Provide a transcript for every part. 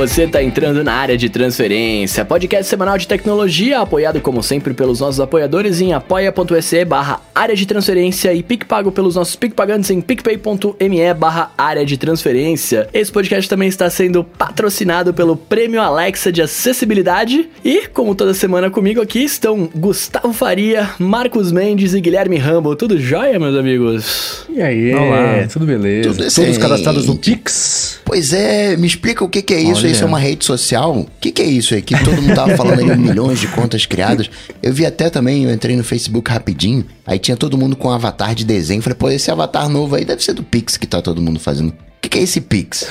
você tá entrando na área de transferência, podcast semanal de tecnologia, apoiado como sempre pelos nossos apoiadores em apoia.se barra área de transferência e PicPago pelos nossos PicPagantes em picpay.me barra área de transferência. Esse podcast também está sendo patrocinado pelo Prêmio Alexa de Acessibilidade e, como toda semana comigo aqui, estão Gustavo Faria, Marcos Mendes e Guilherme Rambo. Tudo jóia, meus amigos? E aí, Olá. tudo beleza? Tudo Todos cadastrados no Pix? Pois é, me explica o que, que é isso. Olha. Isso é uma rede social? O que, que é isso aí? Que todo mundo tava falando aí, milhões de contas criadas. Eu vi até também, eu entrei no Facebook rapidinho, aí tinha todo mundo com um avatar de desenho. Falei, pô, esse avatar novo aí deve ser do Pix que tá todo mundo fazendo. O que, que é esse Pix?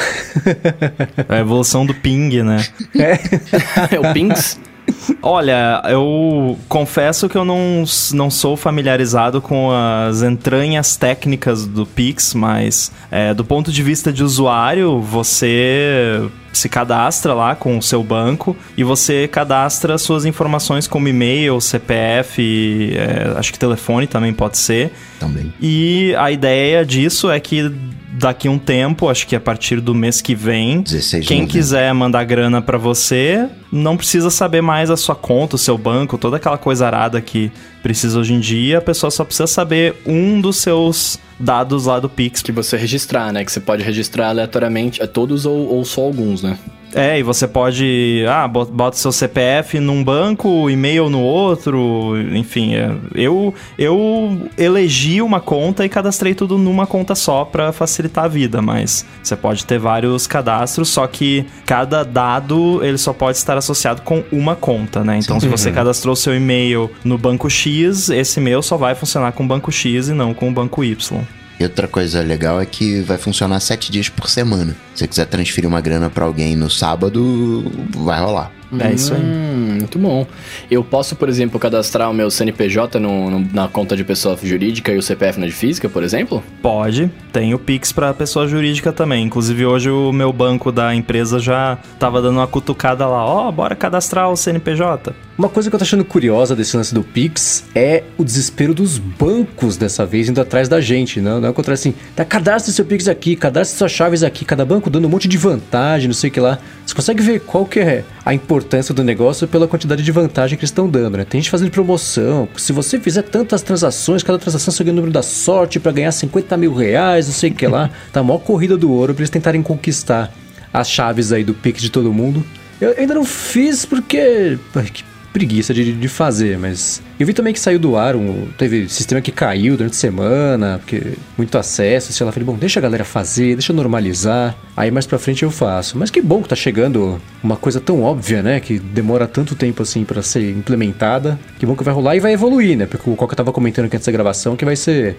É a evolução do Ping, né? É, é o Pings? Olha, eu confesso que eu não, não sou familiarizado com as entranhas técnicas do Pix, mas é, do ponto de vista de usuário, você se cadastra lá com o seu banco e você cadastra suas informações como e-mail, CPF, é, acho que telefone também pode ser. Também. E a ideia disso é que daqui um tempo, acho que a partir do mês que vem, quem quiser mandar grana para você, não precisa saber mais a sua conta, o seu banco, toda aquela coisa arada que precisa hoje em dia, a pessoa só precisa saber um dos seus dados lá do Pix. Que você registrar, né? Que você pode registrar aleatoriamente, é todos ou, ou só alguns, né? É, e você pode, ah, bota seu CPF num banco, e-mail no outro, enfim, é, eu eu elegi uma conta e cadastrei tudo numa conta só para facilitar a vida, mas você pode ter vários cadastros, só que cada dado ele só pode estar associado com uma conta, né? Então, Sim. se você cadastrou seu e-mail no banco X, esse e-mail só vai funcionar com o banco X e não com o banco Y. E outra coisa legal é que vai funcionar sete dias por semana. Se você quiser transferir uma grana para alguém no sábado, vai rolar. É isso aí. Hum, muito bom. Eu posso, por exemplo, cadastrar o meu CNPJ no, no, na conta de pessoa jurídica e o CPF na de física, por exemplo? Pode. Tem o Pix para pessoa jurídica também. Inclusive, hoje o meu banco da empresa já tava dando uma cutucada lá. Ó, oh, bora cadastrar o CNPJ. Uma coisa que eu tô achando curiosa desse lance do Pix é o desespero dos bancos dessa vez indo atrás da gente, não? Não é contrário assim, tá, cadastre seu Pix aqui, cadastre suas chaves aqui, cada banco dando um monte de vantagem, não sei o que lá. Você consegue ver qual que é a importância do negócio pela quantidade de vantagem que eles estão dando, né? Tem gente fazendo promoção. Se você fizer tantas transações, cada transação você ganha o número da sorte para ganhar 50 mil reais, não sei o que lá. Tá a maior corrida do ouro pra eles tentarem conquistar as chaves aí do Pix de todo mundo. Eu ainda não fiz porque preguiça de, de fazer, mas eu vi também que saiu do ar, um, teve sistema que caiu durante a semana, porque muito acesso, sei lá, falei, bom, deixa a galera fazer, deixa normalizar, aí mais pra frente eu faço. Mas que bom que tá chegando uma coisa tão óbvia, né, que demora tanto tempo assim para ser implementada, que bom que vai rolar e vai evoluir, né, porque o Coca tava comentando aqui antes da gravação que vai ser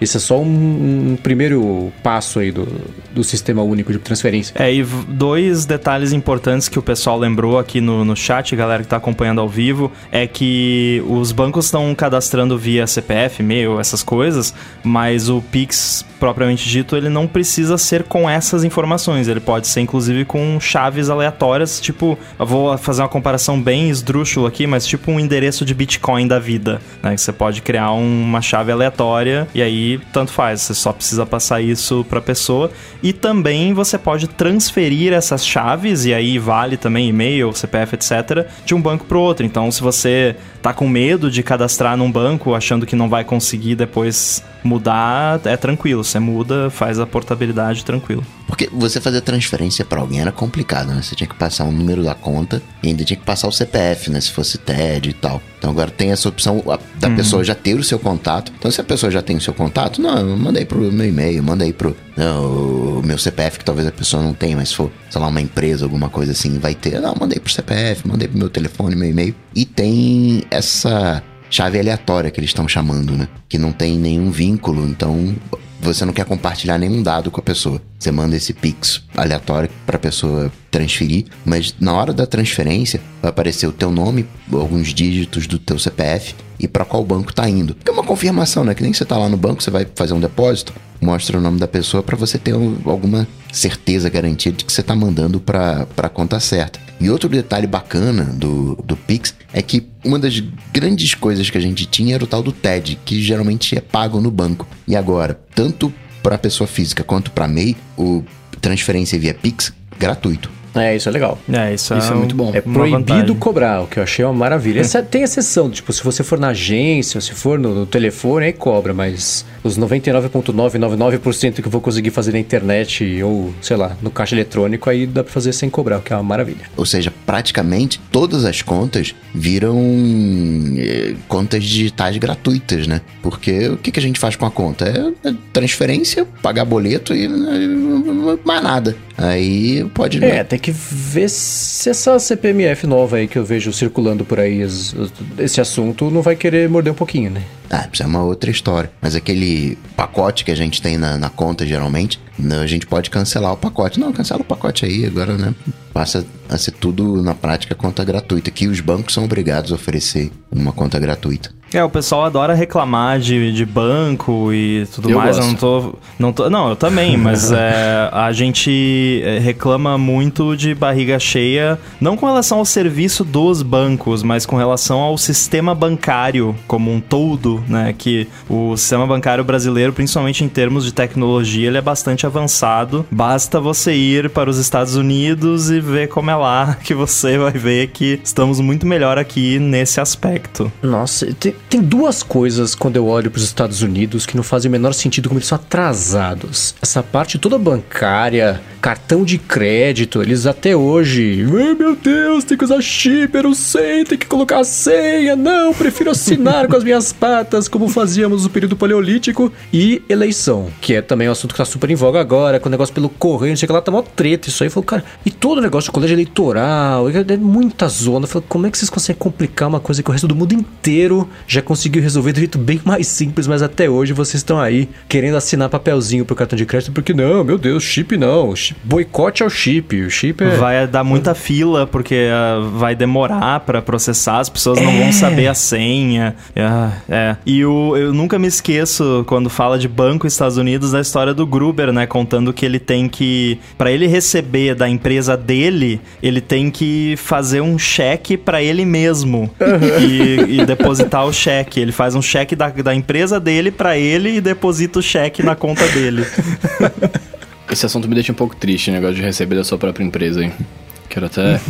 esse é só um, um, primeiro passo aí do, do sistema único de transferência. É, e dois detalhes importantes que o pessoal lembrou aqui no, no chat, galera que está acompanhando ao vivo, é que os bancos estão cadastrando via CPF, e-mail, essas coisas, mas o Pix propriamente dito, ele não precisa ser com essas informações. Ele pode ser, inclusive, com chaves aleatórias. Tipo, vou fazer uma comparação bem esdrúxula aqui, mas tipo um endereço de Bitcoin da vida. Né? Você pode criar uma chave aleatória e aí tanto faz. Você só precisa passar isso para a pessoa. E também você pode transferir essas chaves, e aí vale também e-mail, CPF, etc., de um banco para outro. Então, se você tá com medo de cadastrar num banco, achando que não vai conseguir depois mudar, é tranquilo. Você muda, faz a portabilidade tranquilo. Porque você fazer transferência para alguém era complicado, né? Você tinha que passar o um número da conta e ainda tinha que passar o CPF, né? Se fosse TED e tal. Então agora tem essa opção da uhum. pessoa já ter o seu contato. Então se a pessoa já tem o seu contato, não, eu mandei pro meu e-mail, mandei pro não, o meu CPF, que talvez a pessoa não tenha, mas se for, sei lá, uma empresa, alguma coisa assim, vai ter. Não, mandei pro CPF, mandei pro meu telefone, meu e-mail. E tem essa chave aleatória que eles estão chamando, né? Que não tem nenhum vínculo, então você não quer compartilhar nenhum dado com a pessoa. Você manda esse pix aleatório para a pessoa transferir, mas na hora da transferência vai aparecer o teu nome, alguns dígitos do teu CPF e para qual banco tá indo. Que é uma confirmação, né? Que nem você tá lá no banco, você vai fazer um depósito, mostra o nome da pessoa para você ter alguma certeza garantida de que você tá mandando para a conta certa. E outro detalhe bacana do, do Pix é que uma das grandes coisas que a gente tinha era o tal do TED, que geralmente é pago no banco. E agora, tanto para pessoa física quanto para MEI, o transferência via Pix gratuito. É, isso é legal. É, isso, Isso é um- muito bom. É uma proibido cobrar, o que eu achei uma maravilha. Essa, tem exceção, tipo, se você for na agência, se for no, no telefone, aí cobra, mas os 99,999% que eu vou conseguir fazer na internet ou, sei lá, no caixa eletrônico, aí dá pra fazer sem cobrar, o que é uma maravilha. Ou seja, praticamente todas as contas viram eh, contas digitais gratuitas, né? Porque o que, que a gente faz com a conta? É é transferência, pagar boleto e eh, mais nada. Aí pode. É, tem que ver se essa CPMF nova aí que eu vejo circulando por aí, esse assunto, não vai querer morder um pouquinho, né? Ah, isso é uma outra história. Mas aquele pacote que a gente tem na, na conta, geralmente, a gente pode cancelar o pacote. Não, cancela o pacote aí, agora, né? Passa a ser tudo, na prática, conta gratuita. Que os bancos são obrigados a oferecer uma conta gratuita. É, o pessoal adora reclamar de, de banco e tudo Eu mais. Eu gosto. não tô, não tô. Não, eu também, mas é, a gente é, reclama muito de barriga cheia, não com relação ao serviço dos bancos, mas com relação ao sistema bancário como um todo, né? Que o sistema bancário brasileiro, principalmente em termos de tecnologia, ele é bastante avançado. Basta você ir para os Estados Unidos e ver como é lá, que você vai ver que estamos muito melhor aqui nesse aspecto. Nossa, tem, tem duas coisas quando eu olho para os Estados Unidos que não fazem o menor sentido como eles são atrasados. Essa parte toda bancária, cartão de crédito, eles até hoje. Ai meu Deus, tem que usar chip, eu não sei, tem que colocar a senha. Não, prefiro assinar com as minhas patas, como fazíamos no período paleolítico. E eleição, que é também um assunto que tá super em voga agora, com o negócio pelo correio, não sei o que lá, tá mó treta isso aí. Falou, cara, e todo o negócio de colégio eleitoral, é muita zona. Falei, como é que vocês conseguem complicar uma coisa que o resto do mundo inteiro já conseguiu resolver de um jeito bem mais simples, mas até hoje vocês estão aí querendo assinar papelzinho pro cartão de crédito, porque não, meu Deus, chip não. Chip- boicote ao chip. O chip é. Vai dar muita fila, porque ah, vai demorar pra processar, as pessoas não vão saber a senha. Ah, é. E o, eu nunca me esqueço, quando fala de banco Estados Unidos, da história do Gruber, né? Contando que ele tem que. Pra ele receber da empresa dele, ele tem que fazer um cheque pra ele mesmo e, e depositar o cheque. Ele faz um cheque da, da empresa dele pra ele e deposita o cheque na conta dele. Esse assunto me deixa um pouco triste, o negócio de receber da sua própria empresa, hein? Quero até.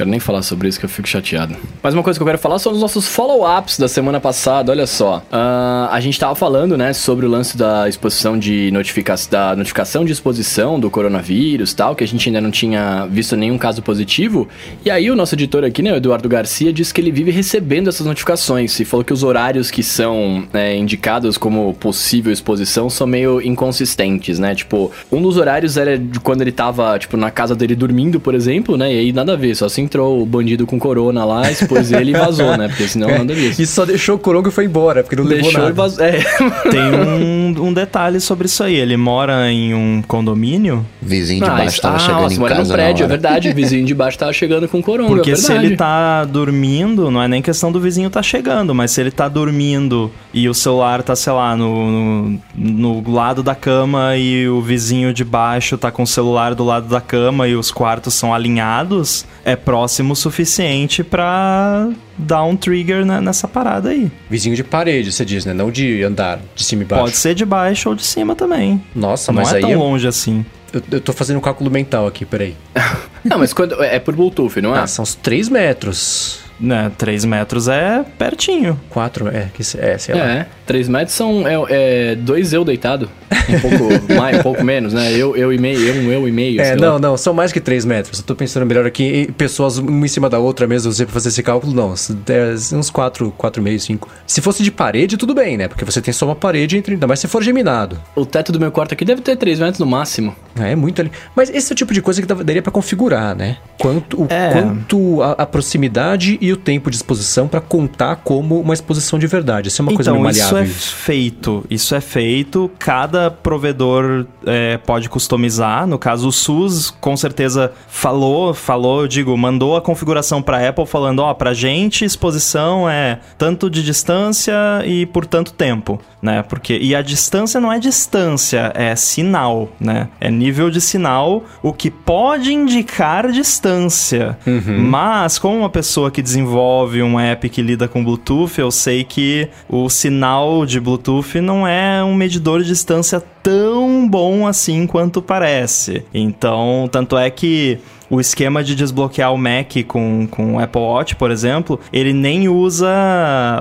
Quero nem falar sobre isso que eu fico chateado. Mas uma coisa que eu quero falar são os nossos follow-ups da semana passada, olha só. Ah, a gente tava falando, né, sobre o lance da exposição de notificação, da notificação de exposição do coronavírus tal, que a gente ainda não tinha visto nenhum caso positivo. E aí o nosso editor aqui, né, o Eduardo Garcia, disse que ele vive recebendo essas notificações e falou que os horários que são é, indicados como possível exposição são meio inconsistentes, né? Tipo, um dos horários era de quando ele tava, tipo, na casa dele dormindo, por exemplo, né? E aí nada a ver, só se entrou o bandido com corona lá, expôs ele e vazou, né? Porque senão nada a ver. E só deixou o Coronga e foi embora, porque não levou Deixou nada. e vazou. É. Tem um, um detalhe sobre isso aí. Ele mora em um condomínio. Vizinho de Ah, baixo isso- tava ah, chegando nossa, em mora casa no prédio, é verdade. O vizinho de baixo tava chegando com corona, Porque é se ele tá dormindo, não é nem questão do vizinho tá chegando, mas se ele tá dormindo e o celular tá, sei lá, no, no, no lado da cama e o vizinho de baixo tá com o celular do lado da cama e os quartos são alinhados, é próximo o suficiente pra dar um trigger ne- nessa parada aí. Vizinho de parede, você diz, né? Não de andar, de cima e baixo. Pode ser de baixo ou de cima também. Nossa, não mas é aí tão eu, longe assim. eu, eu tô fazendo um cálculo mental aqui, peraí. Não, mas quando. É por Bluetooth, não é? Ah, são uns 3 metros. Né, 3 metros é pertinho. 4, é, que, se- é, sei lá. É, 3 metros são é, é, dois eu deitado. Um pouco mais, um pouco menos, né? Eu, eu e meio, eu, um eu e meio. É, sei não, lá. não, são mais que 3 metros. Eu tô pensando melhor aqui em pessoas uma em cima da outra mesmo, você pra fazer esse cálculo, não. Uns 4, 4,5, 5. Se fosse de parede, tudo bem, né? Porque você tem só uma parede entre. Ainda mais se for geminado. O teto do meu quarto aqui deve ter 3 metros no máximo. É, é muito ali. Mas esse é o tipo de coisa que daria pra configurar, né? Quanto, o É. quanto a, a proximidade e o tempo de exposição pra contar como uma exposição de verdade. Isso é uma coisa então, meio isso maleável. é feito. Isso é feito. Cada provedor é, pode customizar. No caso, o SUS com certeza falou, falou, eu digo, mandou a configuração para Apple falando, ó, pra gente exposição é tanto de distância e por tanto tempo, né? Porque e a distância não é distância, é sinal, né? É nível de sinal, o que pode indicar distância. Mas como uma pessoa que desenvolve um app que lida com Bluetooth, eu sei que o sinal de Bluetooth não é um medidor de distância tão bom assim quanto parece. Então, tanto é que o esquema de desbloquear o Mac com, com o Apple Watch, por exemplo, ele nem usa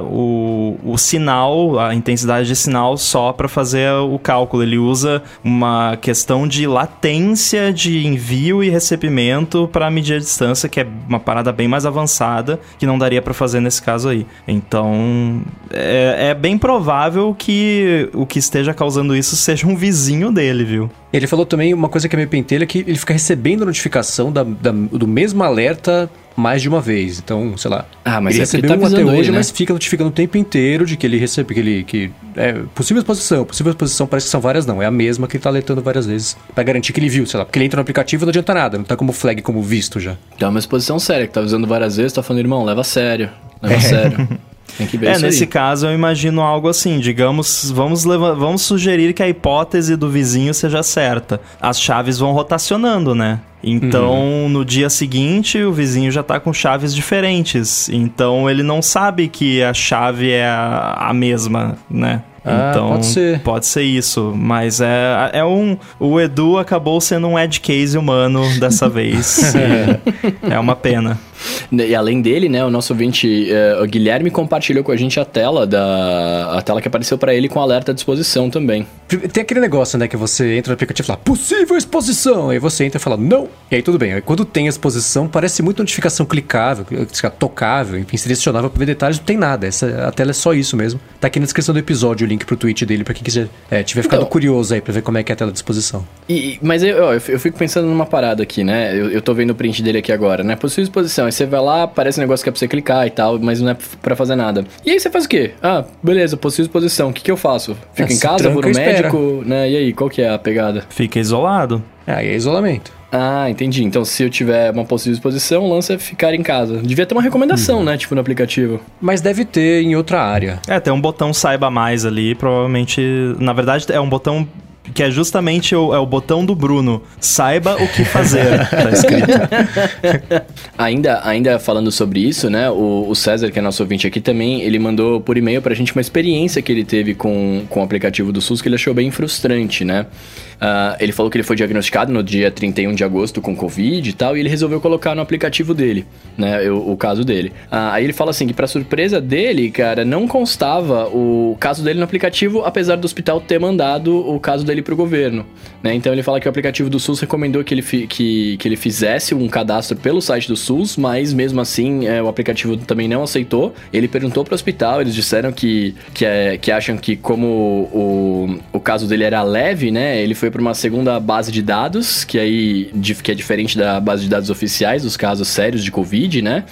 o, o sinal, a intensidade de sinal só para fazer o cálculo. Ele usa uma questão de latência de envio e recebimento para medir a distância, que é uma parada bem mais avançada que não daria para fazer nesse caso aí. Então, é, é bem provável que o que esteja causando isso seja um vizinho dele, viu? Ele falou também uma coisa que é meio pentelha, que ele fica recebendo notificação da, da, do mesmo alerta mais de uma vez. Então, sei lá. Ah, mas ele é recebeu tá um até hoje, ele, né? mas fica notificando o tempo inteiro de que ele recebe, que ele. Que, é, possível exposição. Possível exposição parece que são várias, não. É a mesma que ele tá alertando várias vezes. Pra garantir que ele viu, sei lá. Porque ele entra no aplicativo e não adianta nada. Não tá como flag, como visto já. Então é uma exposição séria, que tá avisando várias vezes, tá falando, irmão, leva a sério. Leva a sério. Tem que ver É, isso nesse aí. caso eu imagino algo assim, digamos, vamos, leva- vamos sugerir que a hipótese do vizinho seja certa. As chaves vão rotacionando, né? Então, no dia seguinte, o vizinho já tá com chaves diferentes. Então, ele não sabe que a chave é a, a mesma, né? Ah, então, pode ser. pode ser isso. Mas é, é um. O Edu acabou sendo um edge case humano dessa vez. E é uma pena. E além dele, né, o nosso ouvinte, eh, o Guilherme compartilhou com a gente a tela da a tela que apareceu pra ele com alerta à disposição também. Tem aquele negócio, né, que você entra no aplicativo e fala, possível exposição. Aí você entra e fala, não. E aí tudo bem. Aí quando tem exposição, parece muito notificação clicável, tocável, enfim, selecionável pra ver detalhes. Não tem nada. Essa, a tela é só isso mesmo. Tá aqui na descrição do episódio o link pro tweet dele, pra quem quiser, é, tiver ficado Então. curioso aí pra ver como é que é a tela de exposição. E, mas eu, eu eu fico pensando numa parada aqui, né? Eu, eu tô vendo o print dele aqui agora, né? Possível exposição. Aí você vai lá, aparece um negócio que é pra você clicar e tal, mas não é pra fazer nada. E aí você faz o quê? Ah, beleza, possível exposição. O que, que eu faço? Fico É, em casa, vou no espera. médico, né? E aí, qual que é a pegada? Fica isolado. Aí é isolamento. Ah, entendi. Então, se eu tiver uma possível exposição, o lance é ficar em casa. Devia ter uma recomendação, né? Tipo, no aplicativo. Mas deve ter em outra área. É, tem um botão saiba mais ali, provavelmente. Na verdade, é um botão que é justamente o, é o botão do Bruno. Saiba o que fazer, tá escrito. Ainda, ainda falando sobre isso, né? O, o César, que é nosso ouvinte aqui também, ele mandou por e-mail pra gente uma experiência que ele teve com, com o aplicativo do SUS que ele achou bem frustrante, né? Ah, ele falou que ele foi diagnosticado no dia 31 de agosto com Covid e tal, e ele resolveu colocar no aplicativo dele, né? O, o caso dele. Ah, aí ele fala assim que, pra surpresa dele, cara, não constava o caso dele no aplicativo, apesar do hospital ter mandado o caso dele pro governo, né? Então ele fala que o aplicativo do SUS recomendou que ele, que, que ele fizesse um cadastro pelo site do SUS, mas mesmo assim é, o aplicativo também não aceitou. Ele perguntou pro hospital, eles disseram que, que, é, que acham que como o, o caso dele era leve, né? Ele foi para uma segunda base de dados, que aí que é diferente da base de dados oficiais dos casos sérios de Covid, né?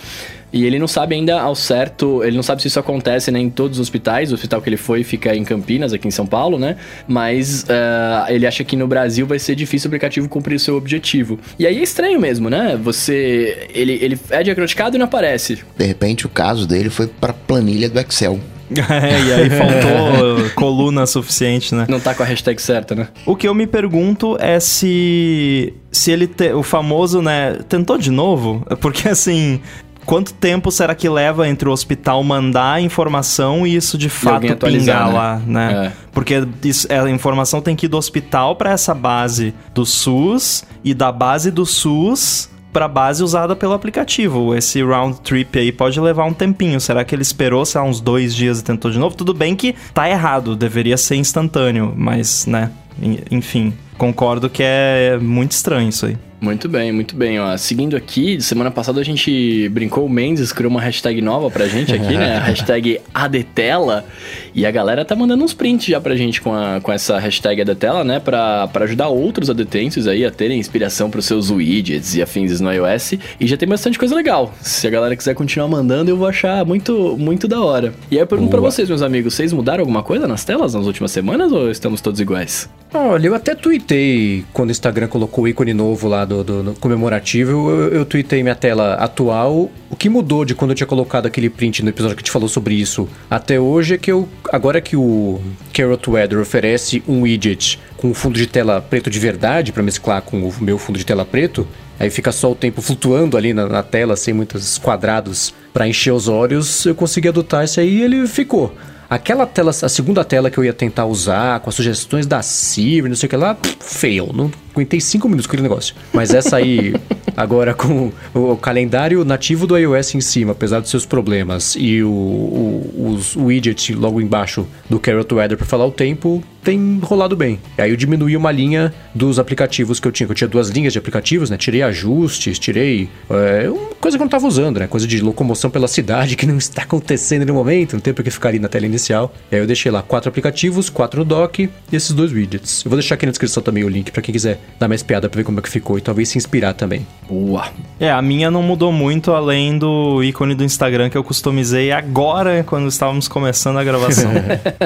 E ele não sabe ainda ao certo, ele não sabe se isso acontece né, em todos os hospitais. O hospital que ele foi fica em Campinas, aqui em São Paulo, né? Mas ah, ele acha que no Brasil vai ser difícil o aplicativo cumprir o seu objetivo. E aí é estranho mesmo, né? Você. Ele, ele é diagnosticado e não aparece. De repente, o caso dele foi pra planilha do Excel. É, e aí faltou coluna suficiente, né? Não tá com a hashtag certa, né? O que eu me pergunto é se se ele te- o famoso, né, tentou de novo, porque assim, quanto tempo será que leva entre o hospital mandar a informação e isso de fato pingar né? lá, né? É. Porque isso- a informação tem que ir do hospital para essa base do SUS e da base do SUS para base usada pelo aplicativo. Esse round trip aí pode levar um tempinho. Será que ele esperou, sei lá, uns dois dias e tentou de novo? Tudo bem que tá errado, deveria ser instantâneo, mas, né, en- enfim, concordo que é muito estranho isso aí. Muito bem, muito bem. Ó, seguindo aqui, semana passada a gente brincou, o Mendes criou uma hashtag nova pra gente aqui, né? A hashtag ADTela. E a galera tá mandando uns prints já pra gente com, a, com essa hashtag ADTela, né? Pra, pra ajudar outros adetensos aí a terem inspiração pros seus widgets e afins no iOS. E já tem bastante coisa legal. Se a galera quiser continuar mandando, eu vou achar muito, muito da hora. E aí eu pergunto pra Boa. vocês, meus amigos, vocês mudaram alguma coisa nas telas nas últimas semanas ou estamos todos iguais? Olha, eu até tuitei quando o Instagram colocou o ícone novo lá do, do- comemorativo. Eu, eu tuitei minha tela atual. O que mudou de quando eu tinha colocado aquele print no episódio que gente falou sobre isso até hoje é que eu. Agora que o Carrot Weather oferece um widget com fundo de tela preto de verdade para mesclar com o meu fundo de tela preto. Aí fica só o tempo flutuando ali na, na tela, sem muitos quadrados para encher os olhos. Eu consegui adotar isso aí e ele ficou. Aquela tela, a segunda tela que eu ia tentar usar, com as sugestões da Siri, não sei o que lá, pff, fail. Não aguentei cinco minutos com aquele negócio. Mas essa aí, Agora, com o calendário nativo do iOS em cima, apesar dos seus problemas, e o, o, os widgets logo embaixo do Carrot Weather para falar o tempo, tem rolado bem. Aí eu diminuí uma linha dos aplicativos que eu tinha, que eu tinha duas linhas de aplicativos, né? Tirei ajustes, tirei é, uma coisa que eu não estava usando, né? Coisa de locomoção pela cidade que não está acontecendo no momento, não tem porque ficar ali na tela inicial. E aí eu deixei lá quatro aplicativos, quatro no dock e esses dois widgets. Eu vou deixar aqui na descrição também o link para quem quiser dar mais piada para ver como é que ficou e talvez se inspirar também. Boa. É, a minha não mudou muito além do ícone do Instagram que eu customizei agora quando estávamos começando a gravação.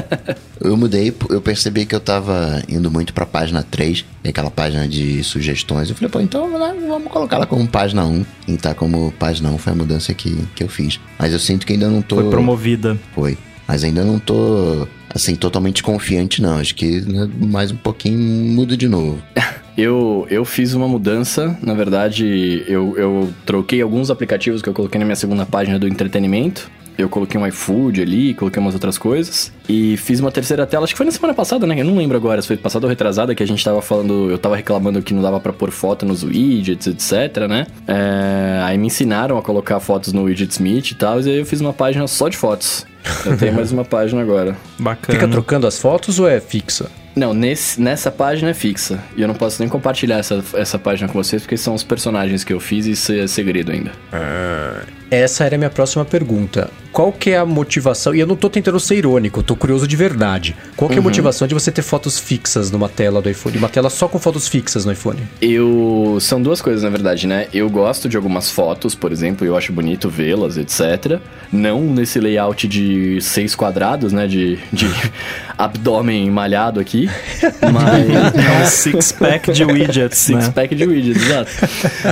eu mudei, eu percebi percebi que eu tava indo muito pra página 3, aquela página de sugestões. Eu falei, pô, então vamos colocar ela como página 1. E tá como página 1 foi a mudança que, que eu fiz. Mas eu sinto que ainda não tô. Foi promovida. Foi. Mas ainda não tô, assim, totalmente confiante, não. Acho que né, mais um pouquinho muda de novo. Eu, eu fiz uma mudança, na verdade, eu, eu troquei alguns aplicativos que eu coloquei na minha segunda página do entretenimento eu coloquei um iFood ali, coloquei umas outras coisas. E fiz uma terceira tela, acho que foi na semana passada, né? Eu não lembro agora se foi passada ou retrasada, que a gente tava falando, eu tava reclamando que não dava para pôr foto nos widgets, etc, né? É, aí me ensinaram a colocar fotos no Widget Smith e tal, e aí eu fiz uma página só de fotos. Eu tenho mais uma página agora. Bacana. Fica trocando as fotos ou é fixa? Não, nesse, nessa página é fixa. E eu não posso nem compartilhar essa, essa página com vocês, porque são os personagens que eu fiz e isso é segredo ainda. Ah, essa era a minha próxima pergunta. Qual que é a motivação? E eu não tô tentando ser irônico, tô curioso de verdade. Qual que é a uhum. motivação de você ter fotos fixas numa tela do iPhone? Uma tela só com fotos fixas no iPhone? Eu. São duas coisas, na verdade, né? Eu gosto de algumas fotos, por exemplo, eu acho bonito vê-las, etc. Não nesse layout de seis quadrados, né? De, de abdômen malhado aqui. Mas. É um six-pack de widgets. Né? Six-pack né? de widgets, exato.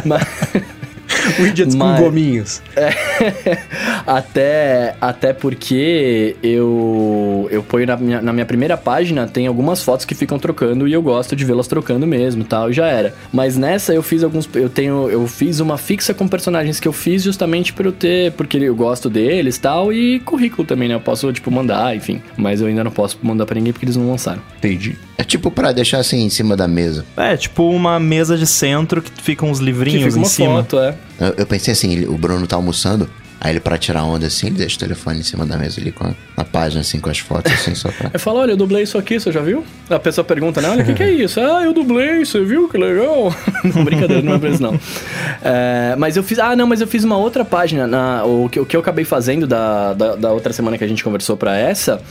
Mas. Widgets Mas, com gominhos. É, até, até porque eu, eu ponho na minha, na minha primeira página, tem algumas fotos que ficam trocando e eu gosto de vê-las trocando mesmo tal, e já era. Mas nessa eu fiz alguns. Eu tenho. Eu fiz uma fixa com personagens que eu fiz justamente para eu ter. Porque eu gosto deles tal, e currículo também, né? Eu posso, tipo, mandar, enfim. Mas eu ainda não posso mandar para ninguém porque eles não lançaram. Entendi. É tipo para deixar assim em cima da mesa. É, tipo uma mesa de centro que ficam uns livrinhos que fica uma em cima. Foto, é. Eu, eu pensei assim, ele, o Bruno tá almoçando, Aí ele, pra tirar onda assim, ele deixa o telefone em cima da mesa ali com a, a página, assim, com as fotos, assim, só pra. Eu falo, olha, eu dublei isso aqui, você já viu? A pessoa pergunta, né? Olha, o que, que é isso? Ah, eu dublei, você viu? Que legal. não, brincadeira, não é isso, não. É, mas eu fiz. Ah, não, mas eu fiz uma outra página. Na, o, que, o que eu acabei fazendo da, da, da outra semana que a gente conversou pra essa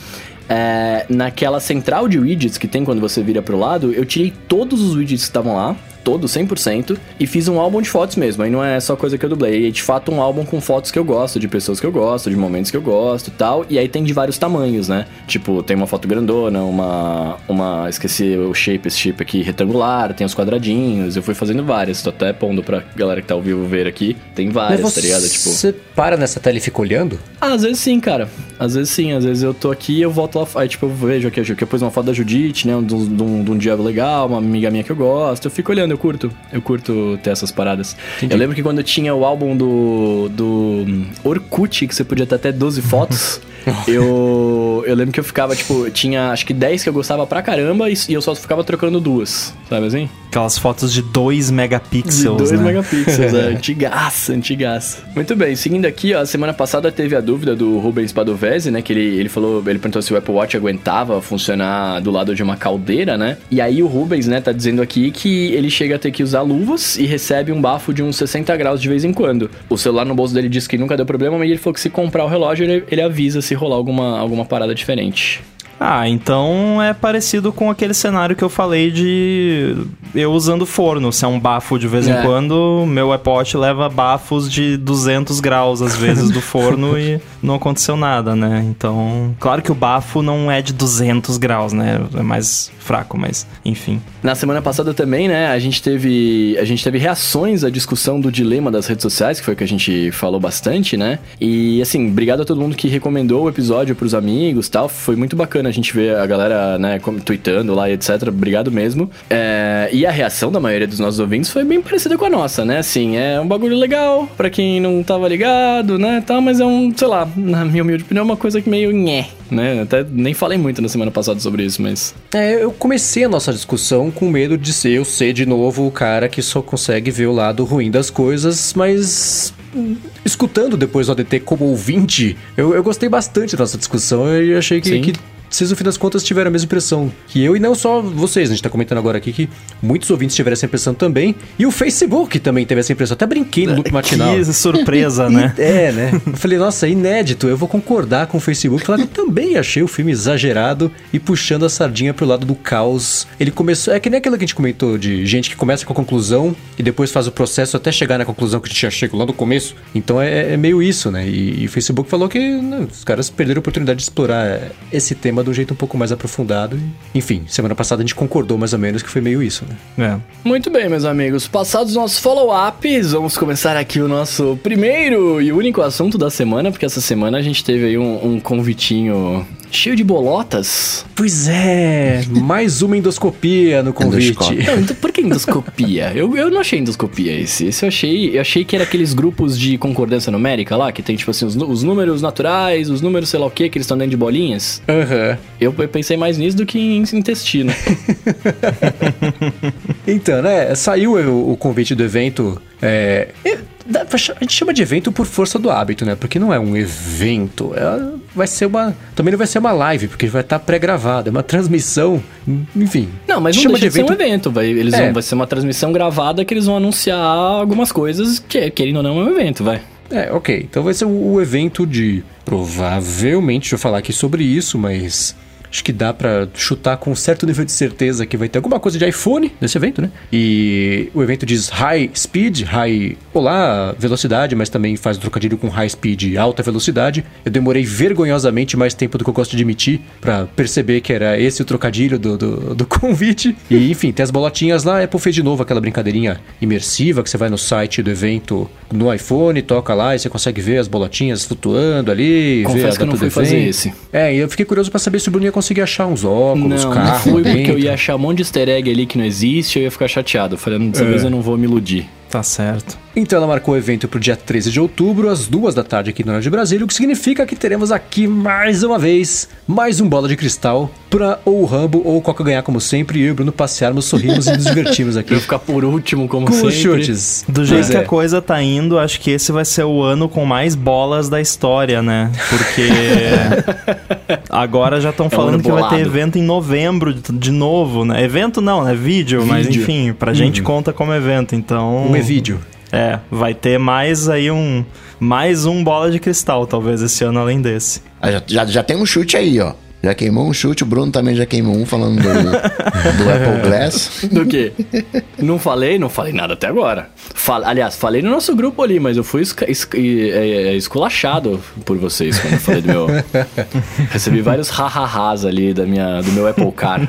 é, naquela central de widgets que tem quando você vira pro lado, eu tirei todos os widgets que estavam lá todo, 100%, e fiz um álbum de fotos mesmo. Aí não é só coisa que eu dublei. É de fato um álbum com fotos que eu gosto, de pessoas que eu gosto, de momentos que eu gosto e tal. E aí tem de vários tamanhos, né? Tipo, tem uma foto grandona, uma. uma esqueci o shape, esse shape aqui retangular, tem os quadradinhos. Eu fui fazendo várias. Tô até pondo pra galera que tá ao vivo ver aqui. Tem várias, Mas tá ligado? Tipo. Você para nessa tela e fica olhando? Ah, às vezes sim, cara. Às vezes sim. Às vezes eu tô aqui e eu volto lá. Aí, tipo, eu vejo aqui, que eu pus uma foto da Judite, né? De um, de um, de um dia legal, uma amiga minha que eu gosto. Eu fico olhando, eu curto. Eu curto curto ter essas paradas. Entendi. Eu lembro que quando tinha o álbum do, do Orkut, que você podia ter até 12 fotos, eu, eu lembro que eu ficava, tipo, tinha acho que 10 que eu gostava pra caramba e, e eu só ficava trocando duas, sabe assim? Aquelas fotos de 2 megapixels, de 2 né? megapixels, é. Antigaça, antigaça. Muito bem, seguindo aqui, ó, a semana passada teve a dúvida do Rubens Padovese, né? Que ele, ele falou, ele perguntou se o Apple Watch aguentava funcionar do lado de uma caldeira, né? E aí o Rubens, né, tá dizendo aqui que ele chega a ter que usar luvas e recebe um bafo de uns 60 graus de vez em quando. O celular no bolso dele disse que nunca deu problema, mas ele falou que se comprar o relógio, ele, ele avisa se rolar alguma, alguma parada diferente. Ah, então é parecido com aquele cenário que eu falei de eu usando forno. Se é um bafo de vez é. em quando, meu iPod leva bafos de 200 graus às vezes do forno e não aconteceu nada, né? Então, claro que o bafo não é de 200 graus, né? É mais fraco, mas enfim. Na semana passada também, né, a gente teve a gente teve reações à discussão do dilema das redes sociais, que foi o que a gente falou bastante, né? E assim, obrigado a todo mundo que recomendou o episódio para os amigos, tal, foi muito bacana bacana a gente ver a galera, né, como, tweetando lá e etc. Obrigado mesmo. É, e a reação da maioria dos nossos ouvintes foi bem parecida com a nossa, né? Assim, é um bagulho legal pra quem não tava ligado, né? Tá, mas é um, sei lá, na minha humilde opinião, é uma coisa que meio nhé, né? Até nem falei muito na semana passada sobre isso, mas. É, eu comecei a nossa discussão com medo de ser eu ser de novo o cara que só consegue ver o lado ruim das coisas, mas hum, escutando depois o ADT como ouvinte, eu, eu gostei bastante da nossa discussão e achei que, que vocês, no fim das contas, tiveram a mesma impressão que eu, e não só vocês. A gente tá comentando agora aqui que muitos ouvintes tiveram essa impressão também. E o Facebook também teve essa impressão. Até brinquei no loop matinal. Que surpresa, né? É, né? Eu falei, nossa, inédito. Eu vou concordar com o Facebook. Falar que eu também achei o filme exagerado e puxando a sardinha pro lado do caos. Ele começou. É que nem aquilo que a gente comentou de gente que começa com a conclusão e depois faz o processo até chegar na conclusão que a gente já chegou lá no começo. Então é, é meio isso, né? E, e o Facebook falou que né, os caras perderam a oportunidade de explorar esse tema de um jeito um pouco mais aprofundado. E, enfim, semana passada a gente concordou mais ou menos que foi meio isso, né? É. Muito bem, meus amigos. Passados os nossos follow-ups, vamos começar aqui o nosso primeiro e único assunto da semana, porque essa semana a gente teve aí um, um convitinho cheio de bolotas. Pois é, mais uma endoscopia no convite. Não, então por que endoscopia? eu, eu não achei endoscopia esse. Esse eu achei, eu achei que era aqueles grupos de concordância numérica lá, que tem tipo assim, os, os números naturais, os números sei lá o que, que eles estão dentro de bolinhas. Aham. Eu, eu pensei mais nisso do que em intestino. Então, né? Saiu o, o convite do evento. É, é, a gente chama de evento por força do hábito, né? Porque não é um evento. É, vai ser uma. Também não vai ser uma live, porque vai estar pré-gravado. É uma transmissão. Enfim. Não, mas não chama deixa de, ser um evento. Vai, eles É. vão, vai ser uma transmissão gravada que eles vão anunciar algumas coisas que, querendo ou não, é um evento, vai. É, ok. Então vai ser o, evento de. Provavelmente, deixa eu falar aqui sobre isso, mas. Acho que dá pra chutar com um certo nível de certeza que vai ter alguma coisa de iPhone nesse evento, né? E o evento diz High Speed, High. Olá, velocidade, mas também faz um trocadilho com High Speed, alta velocidade. Eu demorei vergonhosamente mais tempo do que eu gosto de admitir pra perceber que era esse o trocadilho do, do, do convite. E enfim, tem as bolotinhas lá. Apple fez de novo aquela brincadeirinha imersiva que você vai no site do evento no iPhone, toca lá e você consegue ver as bolotinhas flutuando ali. Confesso que eu não fui fazer esse. É, e eu fiquei curioso pra saber se o Bruno ia conseguir achar uns óculos, não, carro. não fui porque eu dentro. ia achar um monte de easter egg ali que não existe, eu ia ficar chateado. Falei, dessa É. vez eu não vou me iludir. Tá certo. Então ela marcou o evento pro dia 13 de outubro, às duas da tarde aqui no Norte de Brasília, o que significa que teremos aqui mais uma vez, mais um bola de cristal pra ou o Rambo ou o Coca ganhar como sempre e eu e o Bruno passearmos, sorrimos e nos divertimos aqui. Eu ficar por último, como Com sempre. chutes. Do jeito Pois que é. a coisa tá indo, acho que esse vai ser o ano com mais bolas da história, né? Porque agora já estão É um falando que vai ter evento em novembro de, novo, né? Evento não, né? Vídeo, mas Vídeo. enfim, pra gente conta como evento, então... Um e-vídeo. É, vai ter mais aí um... Mais um bola de cristal, talvez, esse ano além desse. Ah, já, já, já tem um chute aí, ó. Já queimou um chute, o Bruno também já queimou um falando do, do Apple Glass. Do quê? não falei? Não falei nada até agora. Fal- Aliás, falei no nosso grupo ali, mas eu fui esca- es- e- é, é, esculachado por vocês quando eu falei do meu... Recebi vários ha-ha-has ali da minha, do meu Apple Car.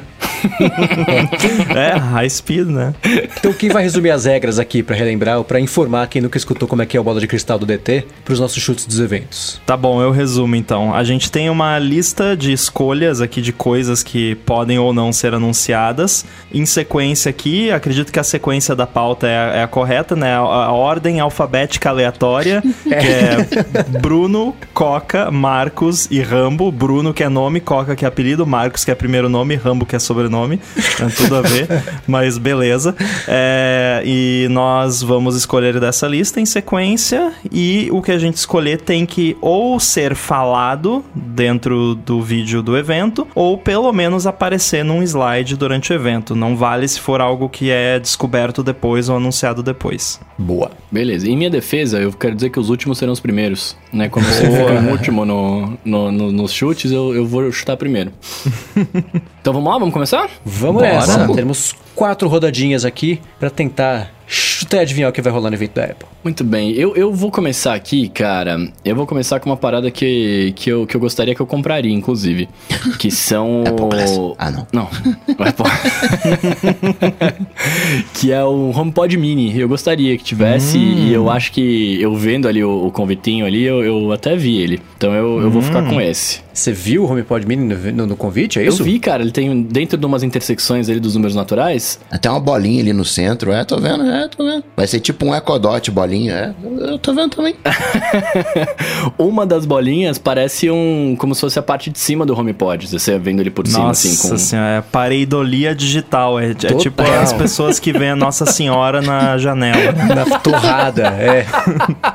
É, high speed, né? Então quem vai resumir as regras aqui pra relembrar ou pra informar quem nunca escutou como é que é o bola de cristal do DT pros nossos chutes dos eventos? Tá bom, eu resumo então. A gente tem uma lista de escolhas aqui de coisas que podem ou não ser anunciadas. Em sequência aqui, acredito que a sequência da pauta é a, é a correta, né? A, a ordem alfabética aleatória, que é Bruno, Coca, Marcos e Rambo. Bruno que é nome, Coca que é apelido, Marcos que é primeiro nome, Rambo que é sobrenome. Tem tudo a ver, mas beleza. É, e nós vamos escolher dessa lista em sequência e o que a gente escolher tem que ou ser falado dentro do vídeo do evento ou pelo menos aparecer num slide durante o evento. Não vale se for algo que é descoberto depois ou anunciado depois. Boa. Beleza. Em minha defesa, eu quero dizer que os últimos serão os primeiros. Né? Como você fica o último no, no- no- nos chutes, eu, eu vou chutar primeiro. então vamos lá, vamos começar? Vamos Bora. nessa. Temos quatro rodadinhas aqui pra tentar chutar e adivinhar o que vai rolar no evento da Apple. Muito bem, eu, eu vou começar aqui, cara. Eu vou começar com uma parada que, que, eu, que eu gostaria que eu compraria, inclusive. Que são. Apple Glass. Ah, não. Não, o Apple. que é o HomePod Mini. Eu gostaria que tivesse, e eu acho que eu vendo ali o, o convitinho ali, eu, eu até vi ele. Então eu, eu vou ficar com esse. Você viu o HomePod Mini no, no, no convite, é isso? Eu vi, cara, ele tem dentro de umas intersecções ali dos números naturais. Até uma bolinha ali no centro, é, tô vendo, é, tô vendo. Vai ser tipo um Ecodot bolinha, é, eu tô vendo também. uma das bolinhas parece um, como se fosse a parte de cima do HomePod, você vendo ele por cima, Nossa assim. Com... senhora, é pareidolia digital, é, é tipo as pessoas que veem a Nossa Senhora na janela. Na torrada, é.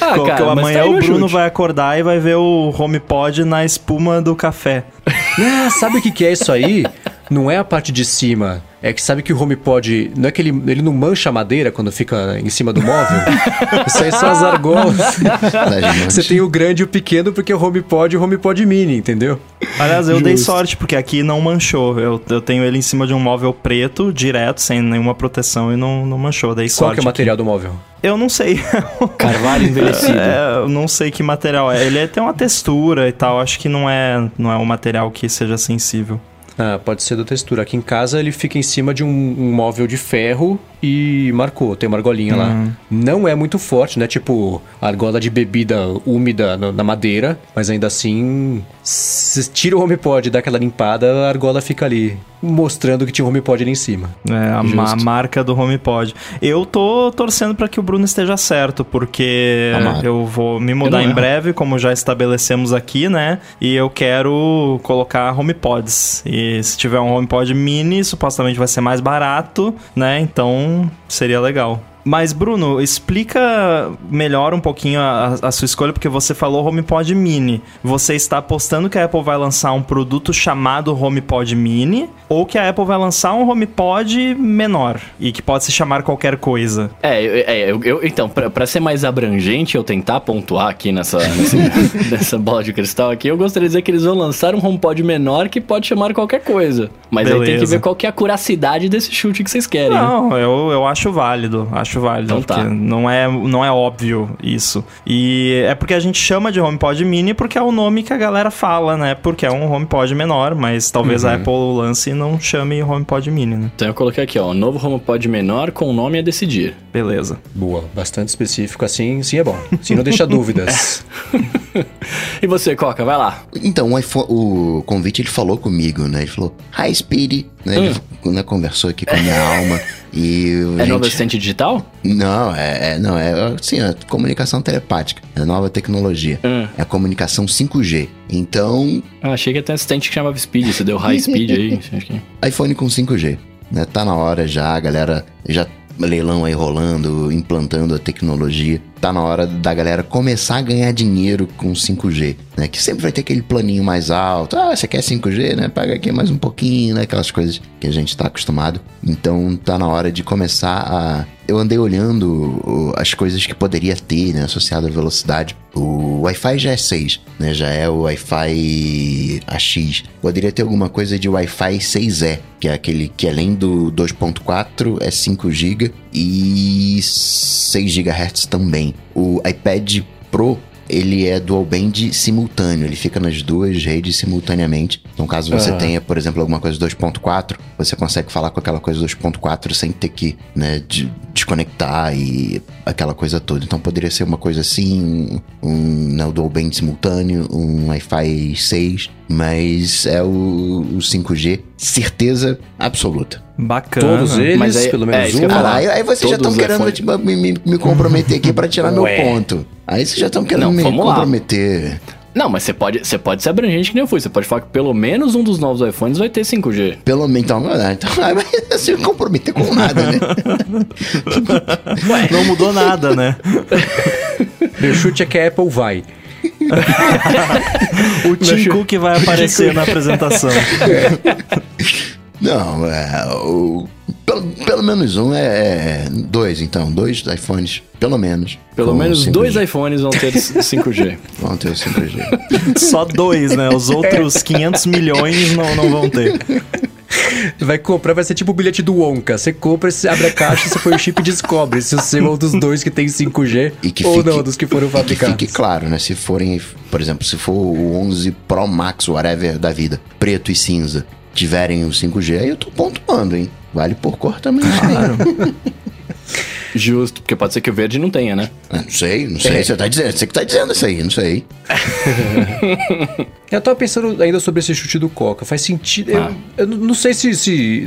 Ah, Qual- cara, mas amanhã tá o Bruno chute. vai acordar e vai ver o HomePod na espuma do café. Ah, sabe o que, que é isso aí? Não é a parte de cima. É que sabe que o HomePod. Não é que ele, ele não mancha a madeira quando fica em cima do móvel? Isso aí são as argolas. Você tem o grande e o pequeno porque é o HomePod e o HomePod Mini, entendeu? Aliás, eu dei Justo. sorte, porque aqui não manchou. Eu, eu tenho ele em cima de um móvel preto, direto, sem nenhuma proteção, e não, não manchou. Dei Qual sorte. que é o material do móvel? Eu não sei. Carvalho envelhecido. É, eu não sei que material é. Ele tem uma textura e tal. Acho que não é, não é um material que seja sensível. Ah, pode ser da textura. Aqui em casa ele fica em cima de um, um móvel de ferro e marcou, tem uma argolinha lá. Não é muito forte, né? Tipo argola de bebida úmida na, na madeira, mas ainda assim, se tira o HomePod e dá aquela limpada, a argola fica ali, mostrando que tinha um HomePod ali em cima. É, a, ma- Justo. marca do HomePod. Eu tô torcendo pra que o Bruno esteja certo, porque Amado. eu vou me mudar em erro. breve, como já estabelecemos aqui, né? E eu quero colocar HomePods. E se tiver um HomePod mini, supostamente vai ser mais barato, né? Então seria legal. Mas, Bruno, explica melhor um pouquinho a, a sua escolha, porque você falou HomePod Mini. Você está apostando que a Apple vai lançar um produto chamado HomePod Mini ou que a Apple vai lançar um HomePod menor e que pode se chamar qualquer coisa? É, é, eu, eu- então, pra, pra ser mais abrangente, eu tentar pontuar aqui nessa, nessa, nessa bola de cristal aqui, eu gostaria de dizer que eles vão lançar um HomePod menor que pode chamar qualquer coisa. Mas aí tem que Beleza. ver qual que é a curacidade desse chute que vocês querem. né? Não, eu, eu acho válido. Acho válido. Então tá. não é, não é óbvio isso. E é porque a gente chama de HomePod Mini porque é o nome que a galera fala, né? Porque é um HomePod menor, mas talvez Uhum. a Apple lance e não chame HomePod Mini, né? Então eu coloquei aqui, ó, novo HomePod menor com o nome a decidir. Beleza. Boa, bastante específico assim, sim é bom. Sim, não deixa dúvidas. E você, Coca, vai lá. Então, o, iPhone- o convite ele falou comigo, né? Ele falou, Hi Speedy, né? Ele né, conversou aqui com a minha alma e... É gente, novo assistente digital? Não, é, é- não, é assim, é comunicação telepática, é nova tecnologia. Hum. É a comunicação 5G. Então, Ah, achei que um assistente que chamava Speed, você deu high speed aí. iPhone com 5G, né? Tá na hora já, a galera já leilão aí rolando, implantando a tecnologia. Tá na hora da galera começar a ganhar dinheiro com 5G, né? Que sempre vai ter aquele planinho mais alto. Ah, você quer 5G, né? Paga aqui mais um pouquinho, né? Aquelas coisas que a gente tá acostumado. Então tá na hora de começar a eu andei olhando as coisas que poderia ter, né, associado à velocidade. O Wi-Fi já é 6, né, já é o Wi-Fi AX. Poderia ter alguma coisa de Wi-Fi 6E, que é aquele que além do 2.4 é 5 GB e 6 GHz também. O iPad Pro ele é dual band simultâneo, ele fica nas duas redes simultaneamente. Então, caso você Aham. tenha, por exemplo, alguma coisa 2.4, você consegue falar com aquela coisa 2.4 sem ter que, né, de- desconectar e aquela coisa toda. Então, poderia ser uma coisa assim, um, um né, dual band simultâneo, um Wi-Fi 6, mas é o, o 5G, certeza absoluta. Bacana. Todos eles, Mas aí- pelo é, menos eu um. Ah, aí, aí vocês já Todos estão os querendo tipo, me, me- me comprometer aqui pra tirar meu Ué. ponto. Aí vocês já estão querendo Não, me vamos lá. comprometer. Não, mas você pode, você pode ser abrangente que nem eu fui. Você pode falar que pelo menos um dos novos iPhones vai ter 5G. Pelo menos, então, então se comprometer com nada, né? Não mudou nada, né? Meu chute é que a Apple vai. O Tim Cook vai aparecer na apresentação. Não, é. O, pelo, pelo menos um é, é. Dois, então. Dois iPhones, pelo menos. Pelo menos 5G. dois iPhones vão ter 5G. Vão ter o 5G. Só dois, né? Os outros 500 milhões não, não vão ter. Vai comprar, vai ser tipo o bilhete do Wonka. Você compra, você abre a caixa, você põe o chip e descobre se você é um dos dois que tem 5G E que ou fique- não, dos que foram E que fabricados. fique claro, né? Se forem, por exemplo, se for o 11 Pro Max, whatever da vida, preto e cinza, tiverem o 5G, aí eu tô pontuando, hein? Vale por cor também. Claro. Justo, porque pode ser que o verde não tenha, né? Ah, Não sei, não sei. Você tá dizendo, você que tá dizendo isso aí, não sei. Eu tava pensando ainda sobre esse chute do Coca. Faz sentido. Ah. Eu, eu não não sei se, se-